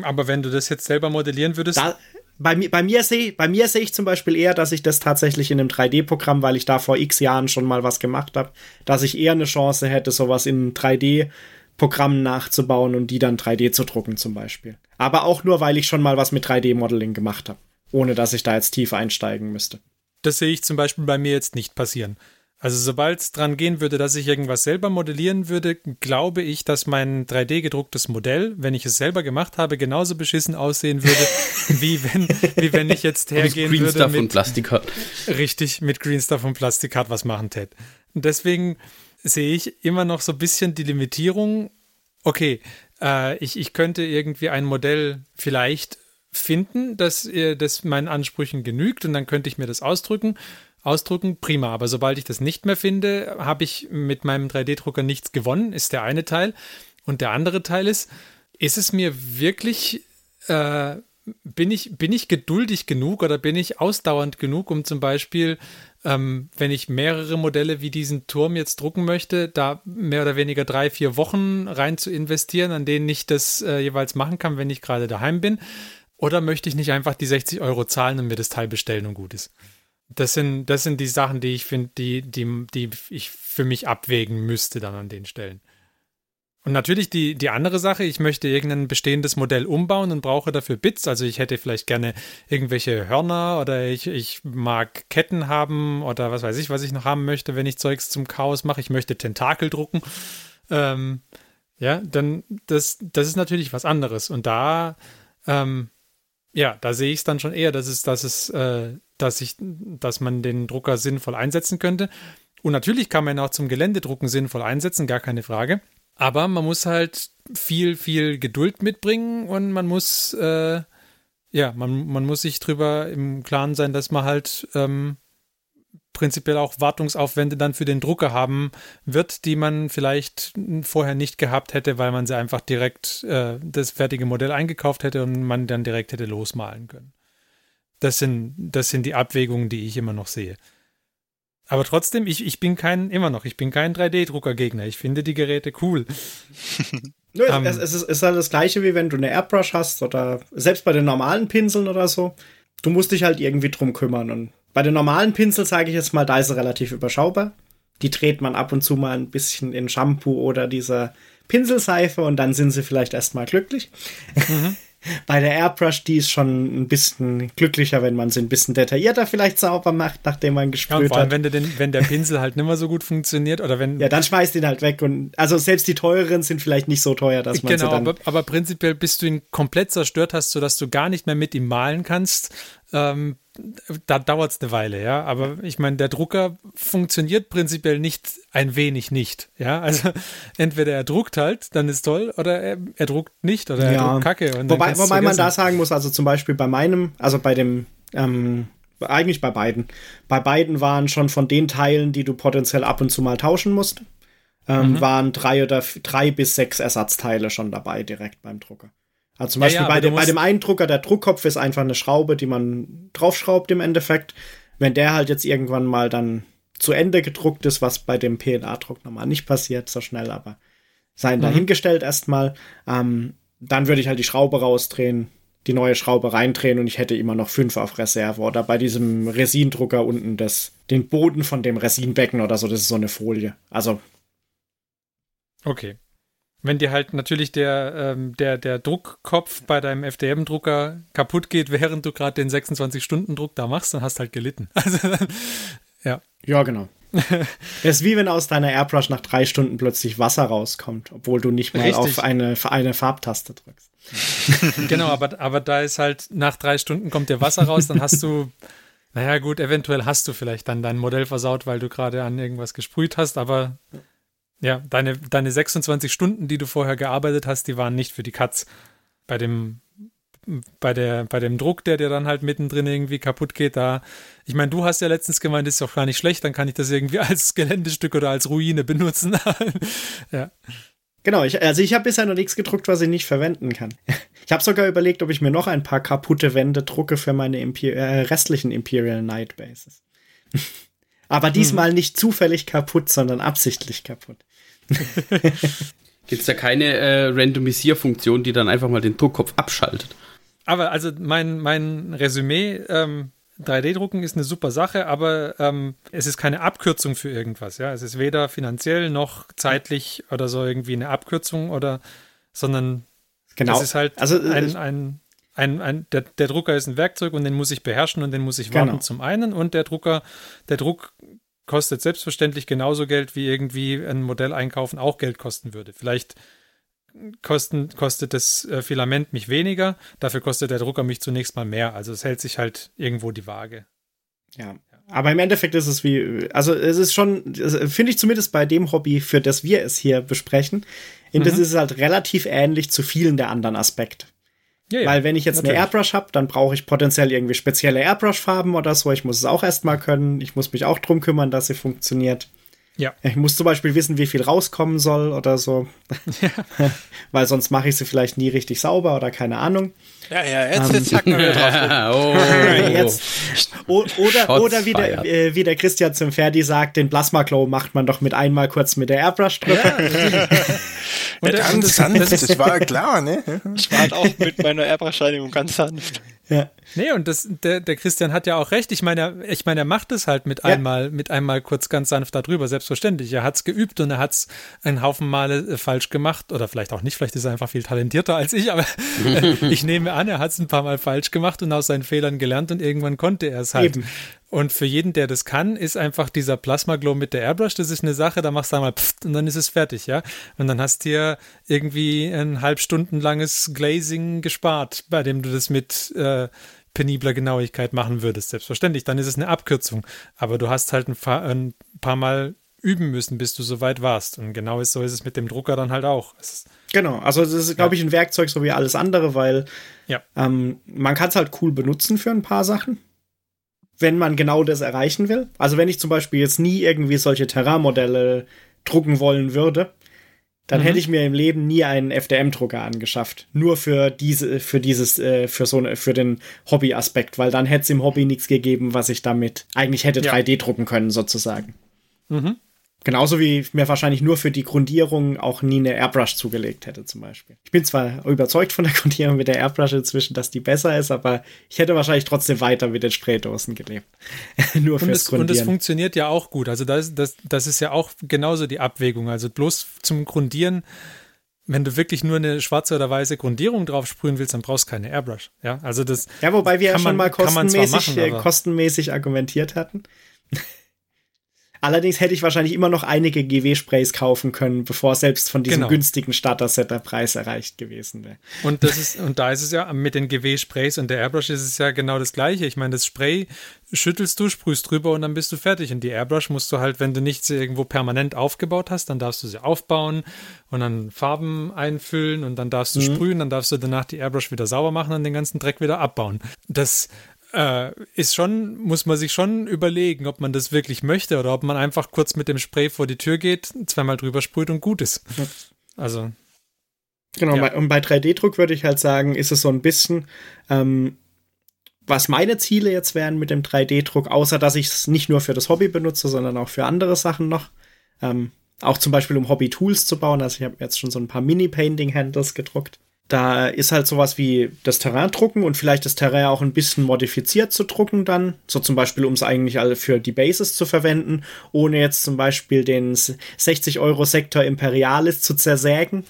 [SPEAKER 1] Aber wenn du das jetzt selber modellieren würdest.
[SPEAKER 3] Da, bei, mir, bei mir sehe bei mir sehe ich zum Beispiel eher, dass ich das tatsächlich in einem 3D-Programm, weil ich da vor x Jahren schon mal was gemacht habe, dass ich eher eine Chance hätte, sowas in 3D-Programmen nachzubauen und die dann 3D zu drucken zum Beispiel. Aber auch nur, weil ich schon mal was mit 3D-Modeling gemacht habe, ohne dass ich da jetzt tief einsteigen müsste.
[SPEAKER 1] Das sehe ich zum Beispiel bei mir jetzt nicht passieren. Also sobald es dran gehen würde, dass ich irgendwas selber modellieren würde, glaube ich, dass mein 3D gedrucktes Modell, wenn ich es selber gemacht habe, genauso beschissen aussehen würde, wie wenn, wie wenn ich jetzt hergehen
[SPEAKER 5] Green
[SPEAKER 1] würde
[SPEAKER 5] Stuff
[SPEAKER 1] mit,
[SPEAKER 5] und Plastikat.
[SPEAKER 1] richtig mit Green Stuff und Plastikat was machen tät. Und deswegen sehe ich immer noch so ein bisschen die Limitierung. Okay, äh, ich, ich könnte irgendwie ein Modell vielleicht finden, dass äh, das meinen Ansprüchen genügt und dann könnte ich mir das ausdrücken ausdrucken, prima. Aber sobald ich das nicht mehr finde, habe ich mit meinem 3D-Drucker nichts gewonnen, ist der eine Teil. Und der andere Teil ist, ist es mir wirklich, äh, bin, ich, bin ich geduldig genug oder bin ich ausdauernd genug, um zum Beispiel, ähm, wenn ich mehrere Modelle wie diesen Turm jetzt drucken möchte, da mehr oder weniger drei, vier Wochen rein zu investieren, an denen ich das äh, jeweils machen kann, wenn ich gerade daheim bin? Oder möchte ich nicht einfach die 60 Euro zahlen und mir das Teil bestellen und gut ist? Das sind, das sind die Sachen, die ich finde, die, die, die ich für mich abwägen müsste dann an den Stellen. Und natürlich die, die andere Sache, ich möchte irgendein bestehendes Modell umbauen und brauche dafür Bits. Also ich hätte vielleicht gerne irgendwelche Hörner oder ich, ich mag Ketten haben oder was weiß ich, was ich noch haben möchte, wenn ich Zeugs zum Chaos mache. Ich möchte Tentakel drucken. Ähm, ja, dann das, das ist natürlich was anderes. Und da, ähm, ja, da sehe ich es dann schon eher, dass es, dass es, äh, dass ich, dass man den Drucker sinnvoll einsetzen könnte. Und natürlich kann man ihn auch zum Geländedrucken sinnvoll einsetzen, gar keine Frage. Aber man muss halt viel, viel Geduld mitbringen und man muss, äh, ja, man, man muss sich drüber im Klaren sein, dass man halt ähm, prinzipiell auch Wartungsaufwände dann für den Drucker haben wird, die man vielleicht vorher nicht gehabt hätte, weil man sie einfach direkt äh, das fertige Modell eingekauft hätte und man dann direkt hätte losmalen können. Das sind, das sind die Abwägungen, die ich immer noch sehe. Aber trotzdem, ich, ich bin kein, immer noch, ich bin kein 3D-Drucker-Gegner. Ich finde die Geräte cool.
[SPEAKER 3] Nö, um, es, es, ist, ist halt das gleiche, wie wenn du eine Airbrush hast oder selbst bei den normalen Pinseln oder so. Du musst dich halt irgendwie drum kümmern. Und bei den normalen Pinseln sage ich jetzt mal, da ist es relativ überschaubar. Die dreht man ab und zu mal ein bisschen in Shampoo oder dieser Pinselseife und dann sind sie vielleicht erstmal glücklich. Mhm. Bei der Airbrush, die ist schon ein bisschen glücklicher, wenn man sie ein bisschen detaillierter vielleicht sauber macht, nachdem man gesprüht ja, vor allem,
[SPEAKER 1] hat. Wenn, der, den, wenn der Pinsel halt nicht mehr so gut funktioniert oder wenn.
[SPEAKER 3] Ja, dann schmeißt ihn halt weg und also selbst die teureren sind vielleicht nicht so teuer, dass man
[SPEAKER 1] genau,
[SPEAKER 3] sie dann.
[SPEAKER 1] Aber, aber prinzipiell, bis du ihn komplett zerstört hast, sodass du gar nicht mehr mit ihm malen kannst, ähm, da dauert es eine Weile, ja. Aber ich meine, der Drucker funktioniert prinzipiell nicht ein wenig nicht, ja. Also entweder er druckt halt, dann ist toll, oder er, er druckt nicht oder er ja. druckt Kacke.
[SPEAKER 3] wobei wobei man da sagen muss, also zum Beispiel bei meinem, also bei dem, ähm, eigentlich bei beiden, bei beiden waren schon von den Teilen, die du potenziell ab und zu mal tauschen musst, ähm, mhm. waren drei oder drei bis sechs Ersatzteile schon dabei direkt beim Drucker. Also zum Beispiel ja, ja, bei, dem, bei dem einen Drucker, der Druckkopf ist einfach eine Schraube, die man draufschraubt im Endeffekt. Wenn der halt jetzt irgendwann mal dann zu Ende gedruckt ist, was bei dem PNA-Druck nochmal nicht passiert, so schnell, aber seien mhm. dahingestellt erstmal, ähm, dann würde ich halt die Schraube rausdrehen, die neue Schraube reindrehen und ich hätte immer noch fünf auf Reserve. Oder bei diesem Resindrucker unten das, den Boden von dem Resinbecken oder so, das ist so eine Folie. Also.
[SPEAKER 1] Okay. Wenn dir halt natürlich der, ähm, der, der Druckkopf bei deinem FDM-Drucker kaputt geht, während du gerade den 26-Stunden-Druck da machst, dann hast du halt gelitten. Also,
[SPEAKER 3] ja. Ja, genau. Das ist wie wenn aus deiner Airbrush nach drei Stunden plötzlich Wasser rauskommt, obwohl du nicht mal
[SPEAKER 1] Richtig.
[SPEAKER 3] auf eine, eine Farbtaste drückst.
[SPEAKER 1] genau, aber, aber da ist halt nach drei Stunden kommt dir Wasser raus, dann hast du, naja gut, eventuell hast du vielleicht dann dein Modell versaut, weil du gerade an irgendwas gesprüht hast, aber ja, deine, deine 26 Stunden, die du vorher gearbeitet hast, die waren nicht für die Katz. Bei dem, bei der, bei dem Druck, der dir dann halt mittendrin irgendwie kaputt geht, da, ich meine, du hast ja letztens gemeint, ist doch gar nicht schlecht, dann kann ich das irgendwie als Geländestück oder als Ruine benutzen. ja.
[SPEAKER 3] Genau, ich, also ich habe bisher noch nichts gedruckt, was ich nicht verwenden kann. Ich habe sogar überlegt, ob ich mir noch ein paar kaputte Wände drucke für meine Imper äh, restlichen Imperial Night Bases. Aber diesmal nicht zufällig kaputt, sondern absichtlich kaputt.
[SPEAKER 5] Gibt es da keine äh, Randomisierfunktion, die dann einfach mal den Druckkopf abschaltet?
[SPEAKER 1] Aber also mein, mein Resümee, ähm, 3D-Drucken ist eine super Sache, aber ähm, es ist keine Abkürzung für irgendwas. Ja, es ist weder finanziell noch zeitlich oder so irgendwie eine Abkürzung oder, sondern
[SPEAKER 3] Genau.
[SPEAKER 1] das ist halt
[SPEAKER 3] also, äh,
[SPEAKER 1] ein, ein, ein, ein der, der Drucker ist ein Werkzeug und den muss ich beherrschen und den muss ich warten
[SPEAKER 3] Genau.
[SPEAKER 1] zum einen und der Drucker, der Druck kostet selbstverständlich genauso Geld wie irgendwie ein Modell einkaufen auch Geld kosten würde. Vielleicht kosten, kostet das äh, Filament mich weniger, dafür kostet der Drucker mich zunächst mal mehr. Also es hält sich halt irgendwo die Waage.
[SPEAKER 3] Ja. Aber im Endeffekt ist es wie, also es ist schon, finde ich zumindest bei dem Hobby, für das wir es hier besprechen, in das
[SPEAKER 1] Mhm.
[SPEAKER 3] ist es halt relativ ähnlich zu vielen der anderen Aspekte.
[SPEAKER 1] Ja, ja,
[SPEAKER 3] Weil wenn ich jetzt
[SPEAKER 1] natürlich.
[SPEAKER 3] eine Airbrush habe, dann brauche ich potenziell irgendwie spezielle Airbrush-Farben oder so. Ich muss es auch erstmal können. Ich muss mich auch drum kümmern, dass sie funktioniert.
[SPEAKER 1] Ja.
[SPEAKER 3] Ich muss zum Beispiel wissen, wie viel rauskommen soll oder so. Weil sonst mache ich sie vielleicht nie richtig sauber oder keine Ahnung.
[SPEAKER 2] Ja, ja, jetzt, jetzt hacken wir wieder drauf.
[SPEAKER 5] oh.
[SPEAKER 3] Jetzt. Oder, oder wie, der, äh, wie der Christian zum Ferdi sagt, den Plasma Glow macht man doch mit einmal kurz mit der Airbrush drüber.
[SPEAKER 1] Und der- und
[SPEAKER 4] Ganz
[SPEAKER 1] das-
[SPEAKER 4] sanft,
[SPEAKER 1] das-
[SPEAKER 4] war ja klar, ne?
[SPEAKER 2] Ich war halt auch mit meiner Airbrush-Reinigung ganz sanft.
[SPEAKER 3] Ja.
[SPEAKER 1] Nee, und das, der, der Christian hat ja auch recht. Ich meine, er- ich meine, er macht es halt mit
[SPEAKER 3] Ja.
[SPEAKER 1] einmal, mit einmal kurz ganz sanft darüber, selbstverständlich. Er hat es geübt und er hat es einen Haufen Male äh, falsch gemacht. Oder vielleicht auch nicht, vielleicht ist er einfach viel talentierter als ich, aber ich nehme an, er hat es ein paar Mal falsch gemacht und aus seinen Fehlern gelernt und irgendwann konnte er es halt.
[SPEAKER 3] Eben.
[SPEAKER 1] Und für jeden, der das kann, ist einfach dieser Plasma Glow mit der Airbrush, das ist eine Sache, da machst du einmal pfft und dann ist es fertig, ja. Und dann hast du dir irgendwie ein halb Stunden langes Glazing gespart, bei dem du das mit äh, penibler Genauigkeit machen würdest. Selbstverständlich, dann ist es eine Abkürzung. Aber du hast halt ein, paar- ein paar Mal üben müssen, bis du so weit warst. Und genau ist, so ist es mit dem Drucker dann halt auch.
[SPEAKER 3] Genau, also das ist, glaube ich, ein Werkzeug so wie alles andere, weil
[SPEAKER 1] ja.
[SPEAKER 3] ähm, man kann es halt cool benutzen für ein paar Sachen, wenn man genau das erreichen will. Also wenn ich zum Beispiel jetzt nie irgendwie solche Terrainmodelle drucken wollen würde, dann
[SPEAKER 1] Mhm.
[SPEAKER 3] hätte ich mir im Leben nie einen FDM-Drucker angeschafft. Nur für diese, für dieses, äh, für so eine, für den Hobby-Aspekt, weil dann hätte es im Hobby nichts gegeben, was ich damit eigentlich hätte
[SPEAKER 1] Ja.
[SPEAKER 3] 3D drucken können, sozusagen.
[SPEAKER 1] Mhm.
[SPEAKER 3] Genauso wie mir wahrscheinlich nur für die Grundierung auch nie eine Airbrush zugelegt hätte, zum Beispiel. Ich bin zwar überzeugt von der Grundierung mit der Airbrush inzwischen, dass die besser ist, aber ich hätte wahrscheinlich trotzdem weiter mit den Spraydosen gelebt. nur
[SPEAKER 1] Und
[SPEAKER 3] fürs
[SPEAKER 1] es, und es
[SPEAKER 3] Grundieren.
[SPEAKER 1] funktioniert ja auch gut. Also das, das, das ist ja auch genauso die Abwägung. Also bloß zum Grundieren, wenn du wirklich nur eine schwarze oder weiße Grundierung drauf sprühen willst, dann brauchst du keine Airbrush. Ja, also das.
[SPEAKER 3] ja, wobei wir ja
[SPEAKER 1] kann
[SPEAKER 3] schon
[SPEAKER 1] man-
[SPEAKER 3] mal kostenmäßig,
[SPEAKER 1] machen,
[SPEAKER 3] äh, kostenmäßig argumentiert hatten. Allerdings hätte ich wahrscheinlich immer noch einige GW-Sprays kaufen können, bevor selbst von diesem
[SPEAKER 1] Genau.
[SPEAKER 3] günstigen Starter-Set der Preis erreicht gewesen wäre.
[SPEAKER 1] Und das ist, und da ist es ja mit den GW-Sprays und der Airbrush ist es ja genau das Gleiche. Ich meine, das Spray schüttelst du, sprühst drüber und dann bist du fertig. Und die Airbrush musst du halt, wenn du nichts irgendwo permanent aufgebaut hast, dann darfst du sie aufbauen und dann Farben einfüllen und dann darfst du sprühen, dann darfst du danach die Airbrush wieder sauber machen und den ganzen Dreck wieder abbauen. Das äh, ist schon, muss man sich schon überlegen, ob man das wirklich möchte oder ob man einfach kurz mit dem Spray vor die Tür geht, zweimal drüber sprüht und gut ist. Also,
[SPEAKER 3] Genau,
[SPEAKER 1] Ja.
[SPEAKER 3] und bei 3D-Druck würde ich halt sagen, ist es so ein bisschen, ähm, was meine Ziele jetzt wären mit dem 3D-Druck, außer dass ich es nicht nur für das Hobby benutze, sondern auch für andere Sachen noch. Ähm, auch zum Beispiel, um Hobby-Tools zu bauen. Also ich habe jetzt schon so ein paar Mini-Painting-Handles gedruckt. Da ist halt sowas wie das Terrain drucken und vielleicht das Terrain auch ein bisschen modifiziert zu drucken dann. So zum Beispiel, um es eigentlich alle für die Bases zu verwenden, ohne jetzt zum Beispiel den 60 Euro Sektor Imperialis zu zersägen.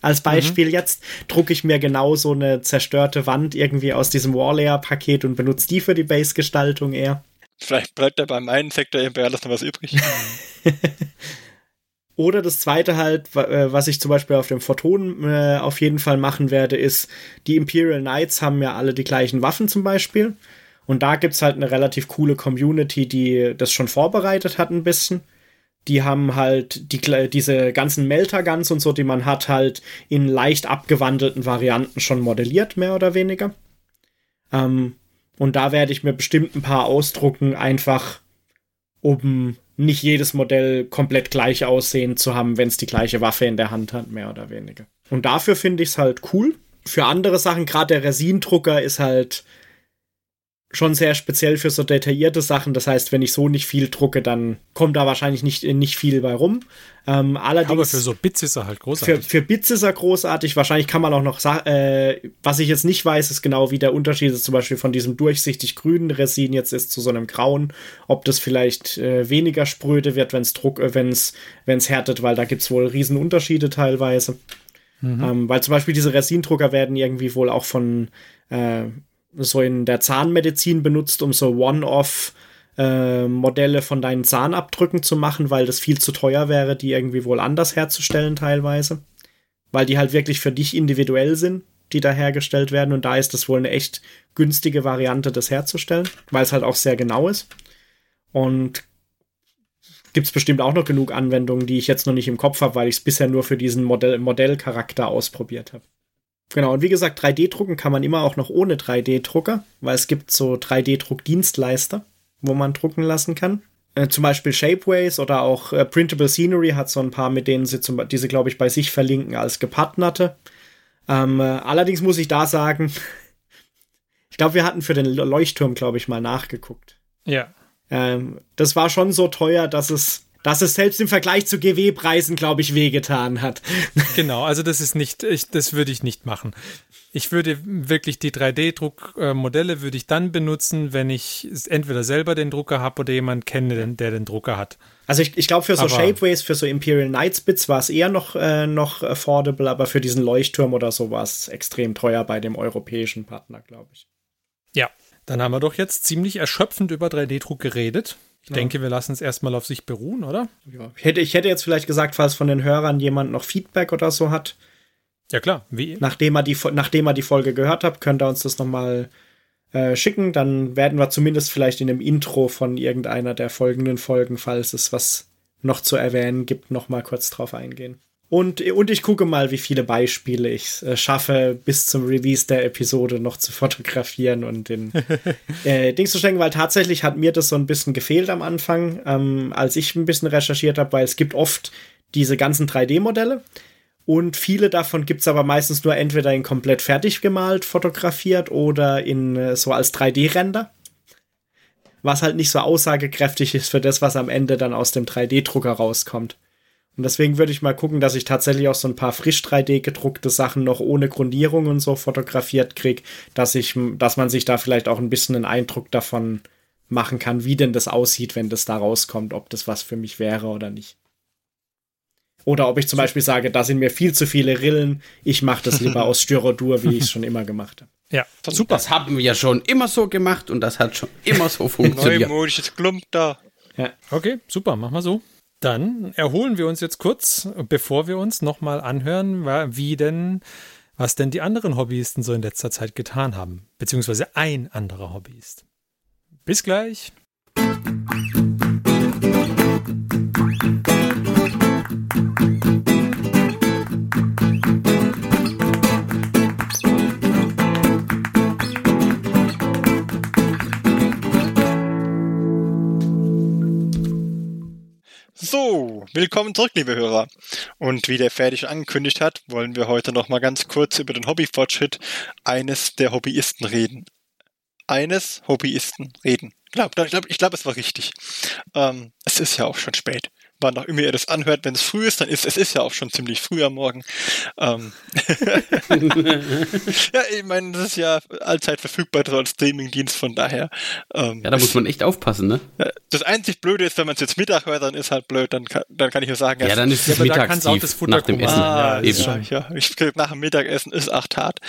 [SPEAKER 3] Als Beispiel jetzt drucke ich mir genau so eine zerstörte Wand irgendwie aus diesem Warlayer-Paket und benutze die für die Base-Gestaltung eher.
[SPEAKER 2] Vielleicht bleibt ja bei meinem Sektor Imperialis noch was übrig.
[SPEAKER 3] Oder das zweite halt, äh, was ich zum Beispiel auf dem Photon äh, auf jeden Fall machen werde, ist, die Imperial Knights haben ja alle die gleichen Waffen zum Beispiel. Und da gibt's halt eine relativ coole Community, die das schon vorbereitet hat ein bisschen. Die haben halt die, diese ganzen Melter Guns und so, die man hat, halt in leicht abgewandelten Varianten schon modelliert, mehr oder weniger. Ähm, und da werde ich mir bestimmt ein paar ausdrucken, einfach um nicht jedes Modell komplett gleich aussehen zu haben, wenn es die gleiche Waffe in der Hand hat, mehr oder weniger. Und dafür finde ich es halt cool. Für andere Sachen, gerade der Resindrucker ist halt schon sehr speziell für so detaillierte Sachen. Das heißt, wenn ich so nicht viel drucke, dann kommt da wahrscheinlich nicht, nicht viel bei rum. Ähm, allerdings
[SPEAKER 1] Aber für so Bits ist er halt
[SPEAKER 3] für,
[SPEAKER 1] großartig.
[SPEAKER 3] für Bits ist er großartig. Wahrscheinlich kann man auch noch sagen, äh, was ich jetzt nicht weiß, ist genau, wie der Unterschied ist zum Beispiel von diesem durchsichtig grünen Resin jetzt ist zu so einem grauen. Ob das vielleicht äh, weniger spröde wird, wenn es Druck, äh, wenn es härtet, weil da gibt's wohl riesen Unterschiede teilweise. Ähm, weil zum Beispiel diese Resindrucker werden irgendwie wohl auch von äh, so in der Zahnmedizin benutzt, um so One-Off äh, Modelle von deinen Zahnabdrücken zu machen, weil das viel zu teuer wäre, die irgendwie wohl anders herzustellen teilweise. Weil die halt wirklich für dich individuell sind, die da hergestellt werden. Und da ist das wohl eine echt günstige Variante, das herzustellen, weil es halt auch sehr genau ist. Und gibt's bestimmt auch noch genug Anwendungen, die ich jetzt noch nicht im Kopf habe, weil ich es bisher nur für diesen Modell Modellcharakter ausprobiert habe. Genau, und wie gesagt, 3D-Drucken kann man immer auch noch ohne 3D-Drucker, weil es gibt so 3D-Druckdienstleister, wo man drucken lassen kann. Äh, zum Beispiel Shapeways oder auch äh, Printable Scenery hat so ein paar, mit denen sie zum, die sie, glaube ich, bei sich verlinken als gepartnerte. Ähm, äh, allerdings muss ich da sagen, ich glaube, wir hatten für den Leuchtturm, glaube ich, mal nachgeguckt.
[SPEAKER 1] Ja.
[SPEAKER 3] Ähm, das war schon so teuer, dass es, dass es selbst im Vergleich zu GW-Preisen, glaube ich, wehgetan hat.
[SPEAKER 1] Genau, also das ist nicht, ich, das würde ich nicht machen. Ich würde wirklich die 3D-Druckmodelle würde ich dann benutzen, wenn ich entweder selber den Drucker habe oder jemand kenne, der den Drucker hat.
[SPEAKER 3] Also ich, ich glaube, für so
[SPEAKER 1] Aber-
[SPEAKER 3] Shapeways, für so Imperial Knights Bits war es eher noch, äh, noch affordable, aber für diesen Leuchtturm oder so war es extrem teuer bei dem europäischen Partner, glaube ich.
[SPEAKER 1] Ja, dann haben wir doch jetzt ziemlich erschöpfend über 3D-Druck geredet. Ich denke, wir lassen es erstmal auf sich beruhen, oder?
[SPEAKER 3] Ja. Ich, hätte, ich hätte jetzt vielleicht gesagt, falls von den Hörern jemand noch Feedback oder so hat,
[SPEAKER 1] Ja klar, wie
[SPEAKER 3] nachdem er die, nachdem er die Folge gehört hat, könnt ihr uns das nochmal äh, schicken. Dann werden wir zumindest vielleicht in dem Intro von irgendeiner der folgenden Folgen, falls es was noch zu erwähnen gibt, nochmal kurz drauf eingehen. Und, und ich gucke mal, wie viele Beispiele ich äh, schaffe, bis zum Release der Episode noch zu fotografieren und in äh, Dings zu stecken, weil tatsächlich hat mir das so ein bisschen gefehlt am Anfang, ähm, als ich ein bisschen recherchiert habe, weil es gibt oft diese ganzen 3D-Modelle und viele davon gibt's aber meistens nur entweder in komplett fertig gemalt, fotografiert oder in äh, so als 3D-Render. Was halt nicht so aussagekräftig ist für das, was am Ende dann aus dem 3D-Drucker rauskommt. Und deswegen würde ich mal gucken, dass ich tatsächlich auch so ein paar frisch 3D gedruckte Sachen noch ohne Grundierung und so fotografiert krieg, dass ich, dass man sich da vielleicht auch ein bisschen einen Eindruck davon machen kann, wie denn das aussieht, wenn das da rauskommt, ob das was für mich wäre oder nicht. Oder ob ich zum Beispiel sage, da sind mir viel zu viele Rillen, ich mache das lieber aus Styrodur, wie ich es schon immer gemacht habe.
[SPEAKER 1] ja,
[SPEAKER 5] Super. Das haben wir ja schon immer so gemacht und das hat schon immer so funktioniert.
[SPEAKER 2] Neumodisches Klump da.
[SPEAKER 1] Okay, super, machen wir so. Dann erholen wir uns jetzt kurz, bevor wir uns nochmal anhören, wie denn, was denn die anderen Hobbyisten so in letzter Zeit getan haben. Beziehungsweise ein anderer Hobbyist. Bis gleich.
[SPEAKER 2] So, willkommen zurück, liebe Hörer. Und wie der fertig angekündigt hat, wollen wir heute noch mal ganz kurz über den Hobbyfortschritt eines der Hobbyisten reden. Eines Hobbyisten reden. Glaub, ich glaube, ich glaub, es war richtig. Ähm, es ist ja auch schon spät. Wann auch immer ihr das anhört, wenn es früh ist, dann ist es ist ja auch schon ziemlich früh am Morgen. Ähm, ja, ich meine, das ist ja allzeit verfügbar so als Streamingdienst, von daher. Ähm,
[SPEAKER 5] Ja, da muss man echt aufpassen, ne?
[SPEAKER 2] das einzig Blöde ist, wenn man es jetzt Mittag hört, dann ist halt blöd, dann kann, dann kann ich nur sagen,
[SPEAKER 5] Ja, dann ist es
[SPEAKER 1] aber da kann's auch das
[SPEAKER 5] mittagstief
[SPEAKER 1] Futter
[SPEAKER 5] nach dem
[SPEAKER 1] kommen.
[SPEAKER 5] Essen.
[SPEAKER 1] Ah, ist
[SPEAKER 2] ja, ja, ich nach dem Mittagessen ist acht hart.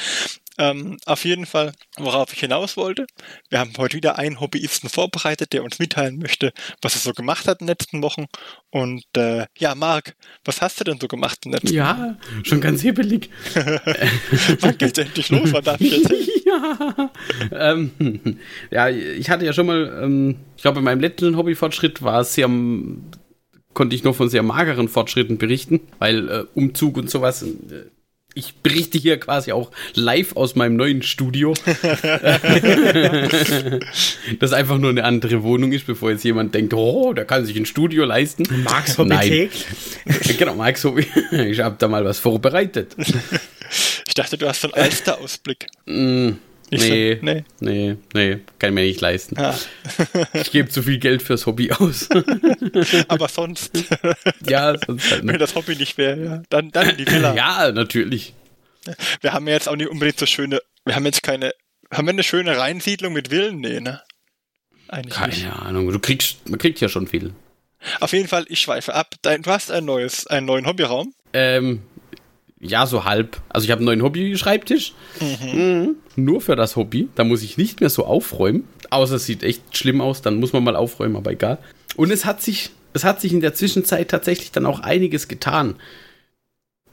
[SPEAKER 2] Ähm, auf jeden Fall, worauf ich hinaus wollte, wir haben heute wieder einen Hobbyisten vorbereitet, der uns mitteilen möchte, was er so gemacht hat in den letzten Wochen. Und äh, ja, Marc, was hast du denn so gemacht in den letzten
[SPEAKER 5] Ja, schon ganz hibbelig.
[SPEAKER 2] Wochen? Wann geht's endlich los? Was darf ich erzählen?
[SPEAKER 5] ja. Ähm, ja, ich hatte ja schon mal, ähm, ich glaube, in meinem letzten Hobbyfortschritt war es sehr, konnte ich nur von sehr mageren Fortschritten berichten, weil äh, Umzug und sowas. Äh, ich berichte hier quasi auch live aus meinem neuen Studio. das einfach nur eine andere Wohnung ist, bevor jetzt jemand denkt, oh, der kann sich ein Studio leisten.
[SPEAKER 3] Marks Hobbythek.
[SPEAKER 5] genau, Marks Hobby. Ich habe da mal was vorbereitet.
[SPEAKER 2] Ich dachte, du hast so einen Alster-Ausblick.
[SPEAKER 5] Mm,
[SPEAKER 2] Nicht so-
[SPEAKER 5] nee,
[SPEAKER 2] nee.
[SPEAKER 5] nee, nee, kann ich mir nicht leisten.
[SPEAKER 2] Ja.
[SPEAKER 5] Ich gebe zu viel Geld fürs Hobby aus.
[SPEAKER 2] Aber sonst,
[SPEAKER 5] ja, sonst halt
[SPEAKER 2] wenn
[SPEAKER 5] nicht.
[SPEAKER 2] das Hobby nicht wäre, ja, dann, dann die Villa.
[SPEAKER 5] Ja, natürlich.
[SPEAKER 2] Wir haben ja jetzt auch nicht unbedingt so schöne, wir haben jetzt keine, haben wir eine schöne Reinsiedlung mit Villen? Nee, ne? Eigentlich nicht.
[SPEAKER 5] Keine Ahnung, du kriegst, man kriegt ja schon viel.
[SPEAKER 2] Auf jeden Fall, ich schweife ab. Du hast ein neues, einen neuen Hobbyraum.
[SPEAKER 5] Ähm, ja, so halb. Also ich habe einen neuen Hobby-Schreibtisch. Mhm. Nur für das Hobby. Da muss ich nicht mehr so aufräumen. Außer es sieht echt schlimm aus, dann muss man mal aufräumen, aber egal. Und es hat sich, es hat sich in der Zwischenzeit tatsächlich dann auch einiges getan.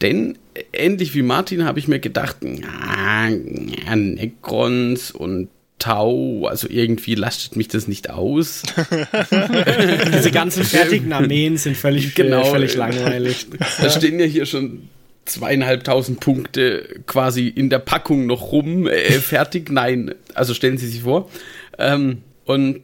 [SPEAKER 5] Denn äh, ähnlich wie Martin habe ich mir gedacht, ja, Necrons und Tau, also irgendwie lastet mich das nicht aus.
[SPEAKER 3] Diese ganzen fertigen Armeen sind völlig,
[SPEAKER 5] Genau.
[SPEAKER 3] völlig langweilig.
[SPEAKER 5] Da stehen ja hier schon zweieinhalbtausend Punkte quasi in der Packung noch rum. Äh, fertig? Nein. Also stellen Sie sich vor. Ähm, und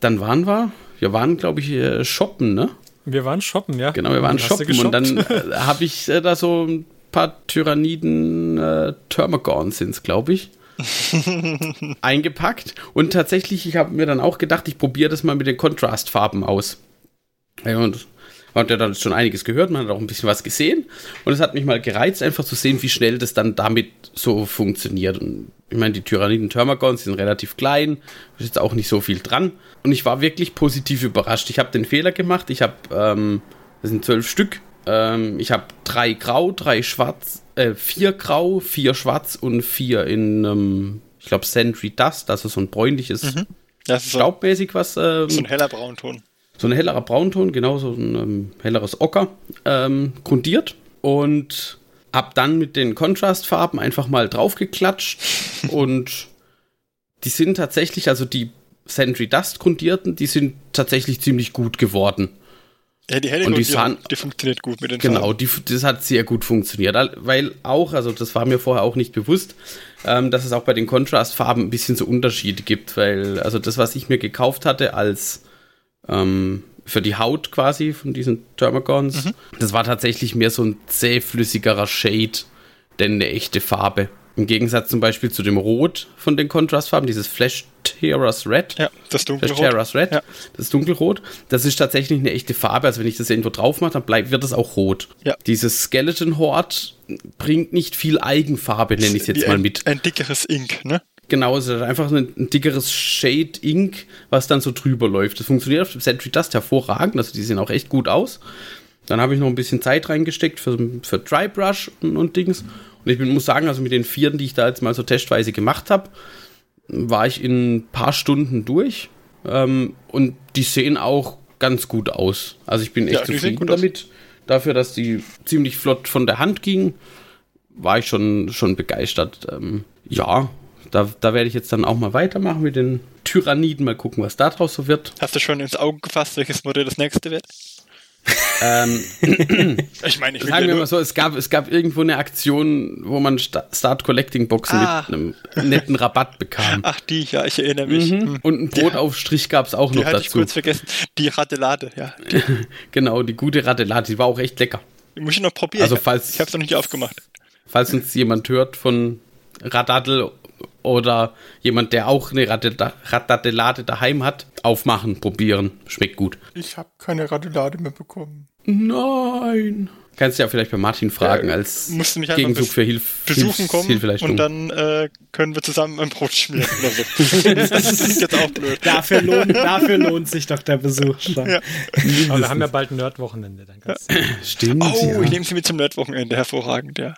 [SPEAKER 5] dann waren wir, wir waren, glaube ich, äh, shoppen, ne?
[SPEAKER 1] Wir waren shoppen, ja.
[SPEAKER 5] Genau, wir waren
[SPEAKER 1] Hast
[SPEAKER 5] shoppen und dann äh, habe ich äh, da so ein paar Tyranniden äh, Termagons sind's, glaube ich. eingepackt und tatsächlich, ich habe mir dann auch gedacht, ich probiere das mal mit den Kontrastfarben aus. Ja, und man hat ja dann schon einiges gehört, man hat auch ein bisschen was gesehen und es hat mich mal gereizt, einfach zu sehen, wie schnell das dann damit so funktioniert. Und ich meine, die Tyranniden Termagons sind relativ klein, ist jetzt auch nicht so viel dran. Und ich war wirklich positiv überrascht. Ich habe den Fehler gemacht, ich habe, ähm, das sind zwölf Stück, ähm, ich habe drei grau, drei schwarz, äh, vier grau, vier schwarz und vier in, ähm, ich glaube, Sentry Dust, also so ein bräunliches,
[SPEAKER 2] Das ist
[SPEAKER 5] staubmäßig was. Ähm,
[SPEAKER 2] so ein heller Braunton.
[SPEAKER 5] So ein hellerer Braunton, genau so ein ähm, helleres Ocker, ähm, grundiert und hab dann mit den Kontrastfarben einfach mal draufgeklatscht und die sind tatsächlich, also die Sentry Dust grundierten, die sind tatsächlich ziemlich gut geworden.
[SPEAKER 2] Ja, die helle
[SPEAKER 5] Und die sahen-
[SPEAKER 2] die funktioniert gut mit den
[SPEAKER 5] Genau,
[SPEAKER 2] Farben.
[SPEAKER 5] die, das hat sehr gut funktioniert, weil auch, also das war mir vorher auch nicht bewusst, ähm, dass es auch bei den Kontrastfarben ein bisschen so Unterschiede gibt, weil also das, was ich mir gekauft hatte als ähm, für die Haut quasi von diesen Thermagons, das war tatsächlich mehr so ein zähflüssigerer Shade, denn eine echte Farbe. Im Gegensatz zum Beispiel zu dem Rot von den Kontrastfarben, dieses Flash Terrace Red.
[SPEAKER 2] Ja, das
[SPEAKER 5] Flash
[SPEAKER 2] dunkelrot.
[SPEAKER 5] Terrace Red,
[SPEAKER 2] Ja.
[SPEAKER 5] das ist dunkelrot. Das ist tatsächlich eine echte Farbe. Also wenn ich das irgendwo drauf mache, dann bleibt, wird es auch rot.
[SPEAKER 2] Ja.
[SPEAKER 5] Dieses Skeleton Horde bringt nicht viel Eigenfarbe, nenne ich es jetzt mal
[SPEAKER 2] ein,
[SPEAKER 5] mit.
[SPEAKER 2] Ein dickeres Ink, ne?
[SPEAKER 5] Genau, es ist einfach ein, ein dickeres Shade Ink, was dann so drüber läuft. Das funktioniert auf dem Sentry Dust hervorragend, also die sehen auch echt gut aus. Dann habe ich noch ein bisschen Zeit reingesteckt für, für Dry Brush und, und Dings. Und ich bin, muss sagen, also mit den Vieren, die ich da jetzt mal so testweise gemacht habe, war ich in ein paar Stunden durch. Ähm, und die sehen auch ganz gut aus. Also ich bin echt
[SPEAKER 2] Ja,
[SPEAKER 5] zufrieden
[SPEAKER 2] aus.
[SPEAKER 5] damit. Dafür, dass die ziemlich flott von der Hand gingen, war ich schon, schon begeistert. Ähm, ja, da, da werde ich jetzt dann auch mal weitermachen mit den Tyranniden. Mal gucken, was da draus so wird.
[SPEAKER 2] Hast du schon ins Auge gefasst, welches Modell das nächste wird?
[SPEAKER 5] Ähm,
[SPEAKER 2] Ich meine, ich
[SPEAKER 5] sagen wir mal so, es gab, es gab irgendwo eine Aktion, wo man Sta- Start Collecting Boxen
[SPEAKER 2] Ah.
[SPEAKER 5] mit einem netten Rabatt bekam.
[SPEAKER 2] Ach, die, ja, ich erinnere mich. Hm.
[SPEAKER 5] Und ein Brotaufstrich gab es auch
[SPEAKER 2] Die
[SPEAKER 5] noch
[SPEAKER 2] hatte ich
[SPEAKER 5] dazu.
[SPEAKER 2] kurz vergessen. Die Radelade, ja. Die,
[SPEAKER 5] Genau, die gute Radelade, die war auch echt lecker.
[SPEAKER 2] die muss ich noch probieren.
[SPEAKER 5] Also
[SPEAKER 2] ich
[SPEAKER 5] falls-
[SPEAKER 2] ich habe es noch nicht aufgemacht.
[SPEAKER 5] Falls uns jemand hört von Radadel oder jemand, der auch eine Radadelade daheim hat, aufmachen, probieren. Schmeckt gut.
[SPEAKER 4] Ich habe keine Radulade mehr bekommen.
[SPEAKER 5] Nein. Kannst ja vielleicht bei Martin fragen,
[SPEAKER 2] Ja,
[SPEAKER 5] als
[SPEAKER 2] musst du mich
[SPEAKER 5] Gegenzug für Hilf
[SPEAKER 2] Besuchen kommen
[SPEAKER 5] Hilfeleistung.
[SPEAKER 2] und dann äh, können wir zusammen ein Brot schmieren oder so. das klingt jetzt auch blöd.
[SPEAKER 3] Dafür lohnt, dafür lohnt sich doch der Besuch schon.
[SPEAKER 2] Ja.
[SPEAKER 1] Aber wir haben ja bald ein Nerd-Wochenende. Dann kannst du-
[SPEAKER 5] Stimmt,
[SPEAKER 2] Oh,
[SPEAKER 5] ja.
[SPEAKER 2] ich nehme sie mit zum Nerdwochenende. Hervorragend, ja.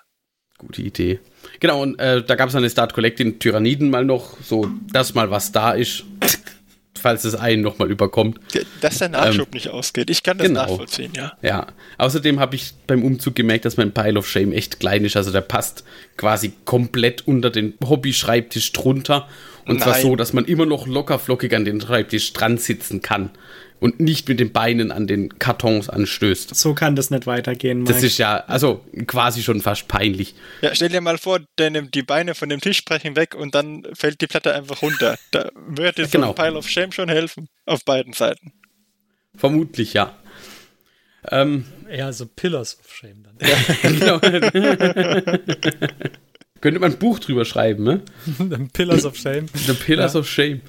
[SPEAKER 5] Gute Idee. Genau, und äh, da gab es eine Start Collecting Tyranniden mal noch, so dass mal was da ist, falls es einen nochmal überkommt.
[SPEAKER 2] Dass der Nachschub nicht ausgeht. Ich kann das
[SPEAKER 5] genau.
[SPEAKER 2] nachvollziehen, ja.
[SPEAKER 5] Ja, außerdem habe ich beim Umzug gemerkt, dass mein Pile of Shame echt klein ist. Also der passt quasi komplett unter den Hobby-Schreibtisch drunter. Und zwar
[SPEAKER 2] Nein.
[SPEAKER 5] so, dass man immer noch lockerflockig an den Schreibtisch dran sitzen kann und nicht mit den Beinen an den Kartons anstößt.
[SPEAKER 3] So kann das nicht weitergehen, Mike.
[SPEAKER 5] Das ist ja, also quasi schon fast peinlich.
[SPEAKER 2] Ja, stell dir mal vor, der nimmt die Beine von dem Tisch brechen weg und dann fällt die Platte einfach runter. Da würde so
[SPEAKER 5] Genau.
[SPEAKER 2] ein Pile of Shame schon helfen. Auf beiden Seiten.
[SPEAKER 5] Vermutlich, ja. Ähm,
[SPEAKER 1] Eher so Pillars of Shame dann.
[SPEAKER 5] genau. Könnte man ein Buch drüber schreiben, ne?
[SPEAKER 1] Pillars of Shame.
[SPEAKER 5] The Pillars
[SPEAKER 1] Ja.
[SPEAKER 5] of Shame.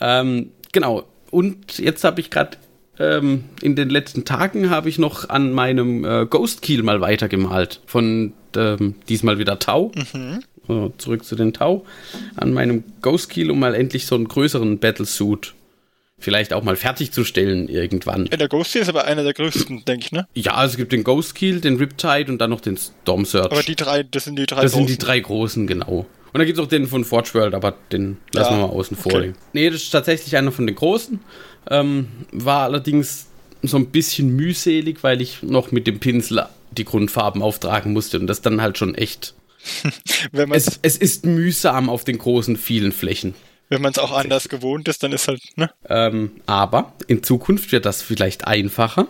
[SPEAKER 5] Ähm, genau. Und jetzt habe ich gerade ähm, in den letzten Tagen habe ich noch an meinem äh, Ghost Keel mal weitergemalt. Von ähm, diesmal wieder Tau. So, zurück zu den Tau. An meinem Ghost Keel, um mal endlich so einen größeren Battlesuit vielleicht auch mal fertigzustellen irgendwann.
[SPEAKER 2] Ja, der Ghost ist aber einer der größten, denke ich, ne?
[SPEAKER 5] Ja, also es gibt den Ghost Keel, den Riptide und dann noch den Storm Surge.
[SPEAKER 2] Aber die drei, das sind die drei
[SPEAKER 5] Das sind die
[SPEAKER 2] großen.
[SPEAKER 5] drei großen, genau. Und dann gibt es auch den von Forge World, aber den lassen
[SPEAKER 2] Ja,
[SPEAKER 5] wir mal außen vor.
[SPEAKER 2] okay.
[SPEAKER 5] Nee, das ist tatsächlich einer von den großen. Ähm, war allerdings so ein bisschen mühselig, weil ich noch mit dem Pinsel die Grundfarben auftragen musste und das dann halt schon echt.
[SPEAKER 2] Wenn
[SPEAKER 5] Es, es ist mühsam auf den großen, vielen Flächen.
[SPEAKER 2] wenn man es auch anders gewohnt ist, dann ist halt, ne?
[SPEAKER 5] Ähm, aber in Zukunft wird das vielleicht einfacher,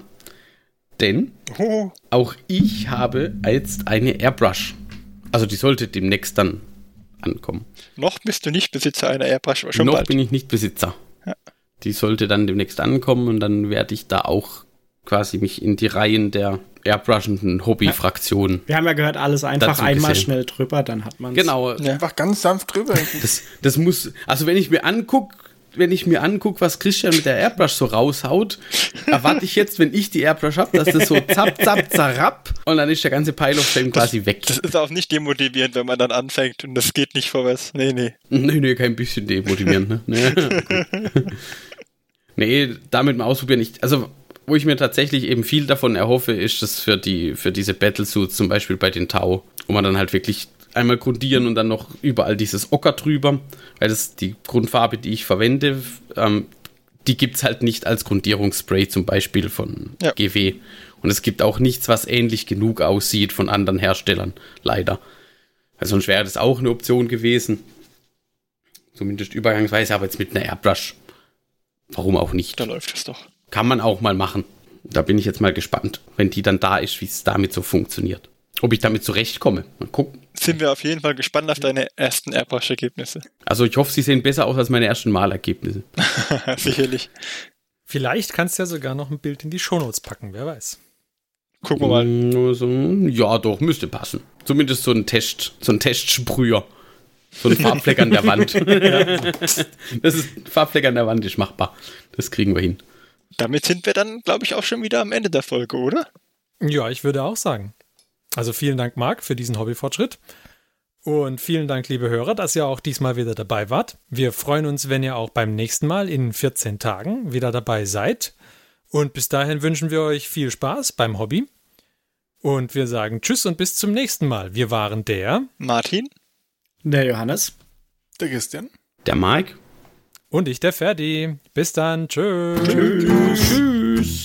[SPEAKER 5] denn
[SPEAKER 2] Oh,
[SPEAKER 5] auch ich habe jetzt eine Airbrush. Also die sollte demnächst dann ankommen.
[SPEAKER 2] noch bist du nicht Besitzer einer Airbrush, aber schon
[SPEAKER 5] Noch
[SPEAKER 2] bald.
[SPEAKER 5] bin ich nicht Besitzer. Die sollte dann demnächst ankommen und dann werde ich da auch quasi mich in die Reihen der airbrushenden Hobby-Fraktion.
[SPEAKER 3] Wir haben ja gehört, alles einfach einmal
[SPEAKER 5] gesehen.
[SPEAKER 3] schnell drüber, dann hat man
[SPEAKER 5] Genau.
[SPEAKER 2] Ja.
[SPEAKER 4] Einfach ganz sanft drüber.
[SPEAKER 5] Das, das muss, also wenn ich mir anguck, wenn ich mir anguck, was Christian mit der Airbrush so raushaut, erwarte ich jetzt, wenn ich die Airbrush habe, dass das so zapp, zapp, zarapp und dann ist der ganze Pile of Shame quasi weg.
[SPEAKER 2] Das ist auch nicht demotivierend, wenn man dann anfängt und das geht nicht vorwärts. Nee, nee.
[SPEAKER 5] Nee, nee, kein bisschen demotivierend, ne? Nee, nee damit mal ausprobieren. Ich, also, wo ich mir tatsächlich eben viel davon erhoffe, ist das für die, für diese Battlesuits, zum Beispiel bei den Tau, wo man dann halt wirklich einmal grundieren und dann noch überall dieses Ocker drüber, weil das die Grundfarbe, die ich verwende, ähm, die gibt's halt nicht als Grundierungsspray zum Beispiel von
[SPEAKER 2] Ja.
[SPEAKER 5] GW. Und es gibt auch nichts, was ähnlich genug aussieht von anderen Herstellern, leider. Weil sonst wäre das auch eine Option gewesen. Zumindest übergangsweise, aber jetzt mit einer Airbrush. Warum auch nicht?
[SPEAKER 2] Da läuft es doch.
[SPEAKER 5] Kann man auch mal machen. Da bin ich jetzt mal gespannt, wenn die dann da ist, wie es damit so funktioniert. Ob ich damit zurechtkomme. Mal gucken.
[SPEAKER 2] Sind wir auf jeden Fall gespannt auf deine ersten Airbrush-Ergebnisse.
[SPEAKER 5] Also ich hoffe, sie sehen besser aus als meine ersten Malergebnisse.
[SPEAKER 2] Sicherlich.
[SPEAKER 1] Vielleicht kannst du ja sogar noch ein Bild in die Shownotes packen, wer weiß.
[SPEAKER 2] Gucken wir mal.
[SPEAKER 5] So, ja, doch, müsste passen. Zumindest so ein Test, so ein Testsprüher. So ein Farbfleck an der Wand. das ist Farbfleck an der Wand ist machbar. Das kriegen wir hin.
[SPEAKER 2] Damit sind wir dann, glaube ich, auch schon wieder am Ende der Folge, oder?
[SPEAKER 1] Ja, ich würde auch sagen. Also vielen Dank, Marc, für diesen Hobbyfortschritt. Und vielen Dank, liebe Hörer, dass ihr auch diesmal wieder dabei wart. Wir freuen uns, wenn ihr auch beim nächsten Mal in 14 Tagen wieder dabei seid. Und bis dahin wünschen wir euch viel Spaß beim Hobby. Und wir sagen Tschüss und bis zum nächsten Mal. Wir waren der
[SPEAKER 2] Martin?
[SPEAKER 3] Der Johannes.
[SPEAKER 4] Der Christian.
[SPEAKER 5] Der Mike?
[SPEAKER 1] und ich, der Ferdi. Bis dann. Tschüss. Tschüss.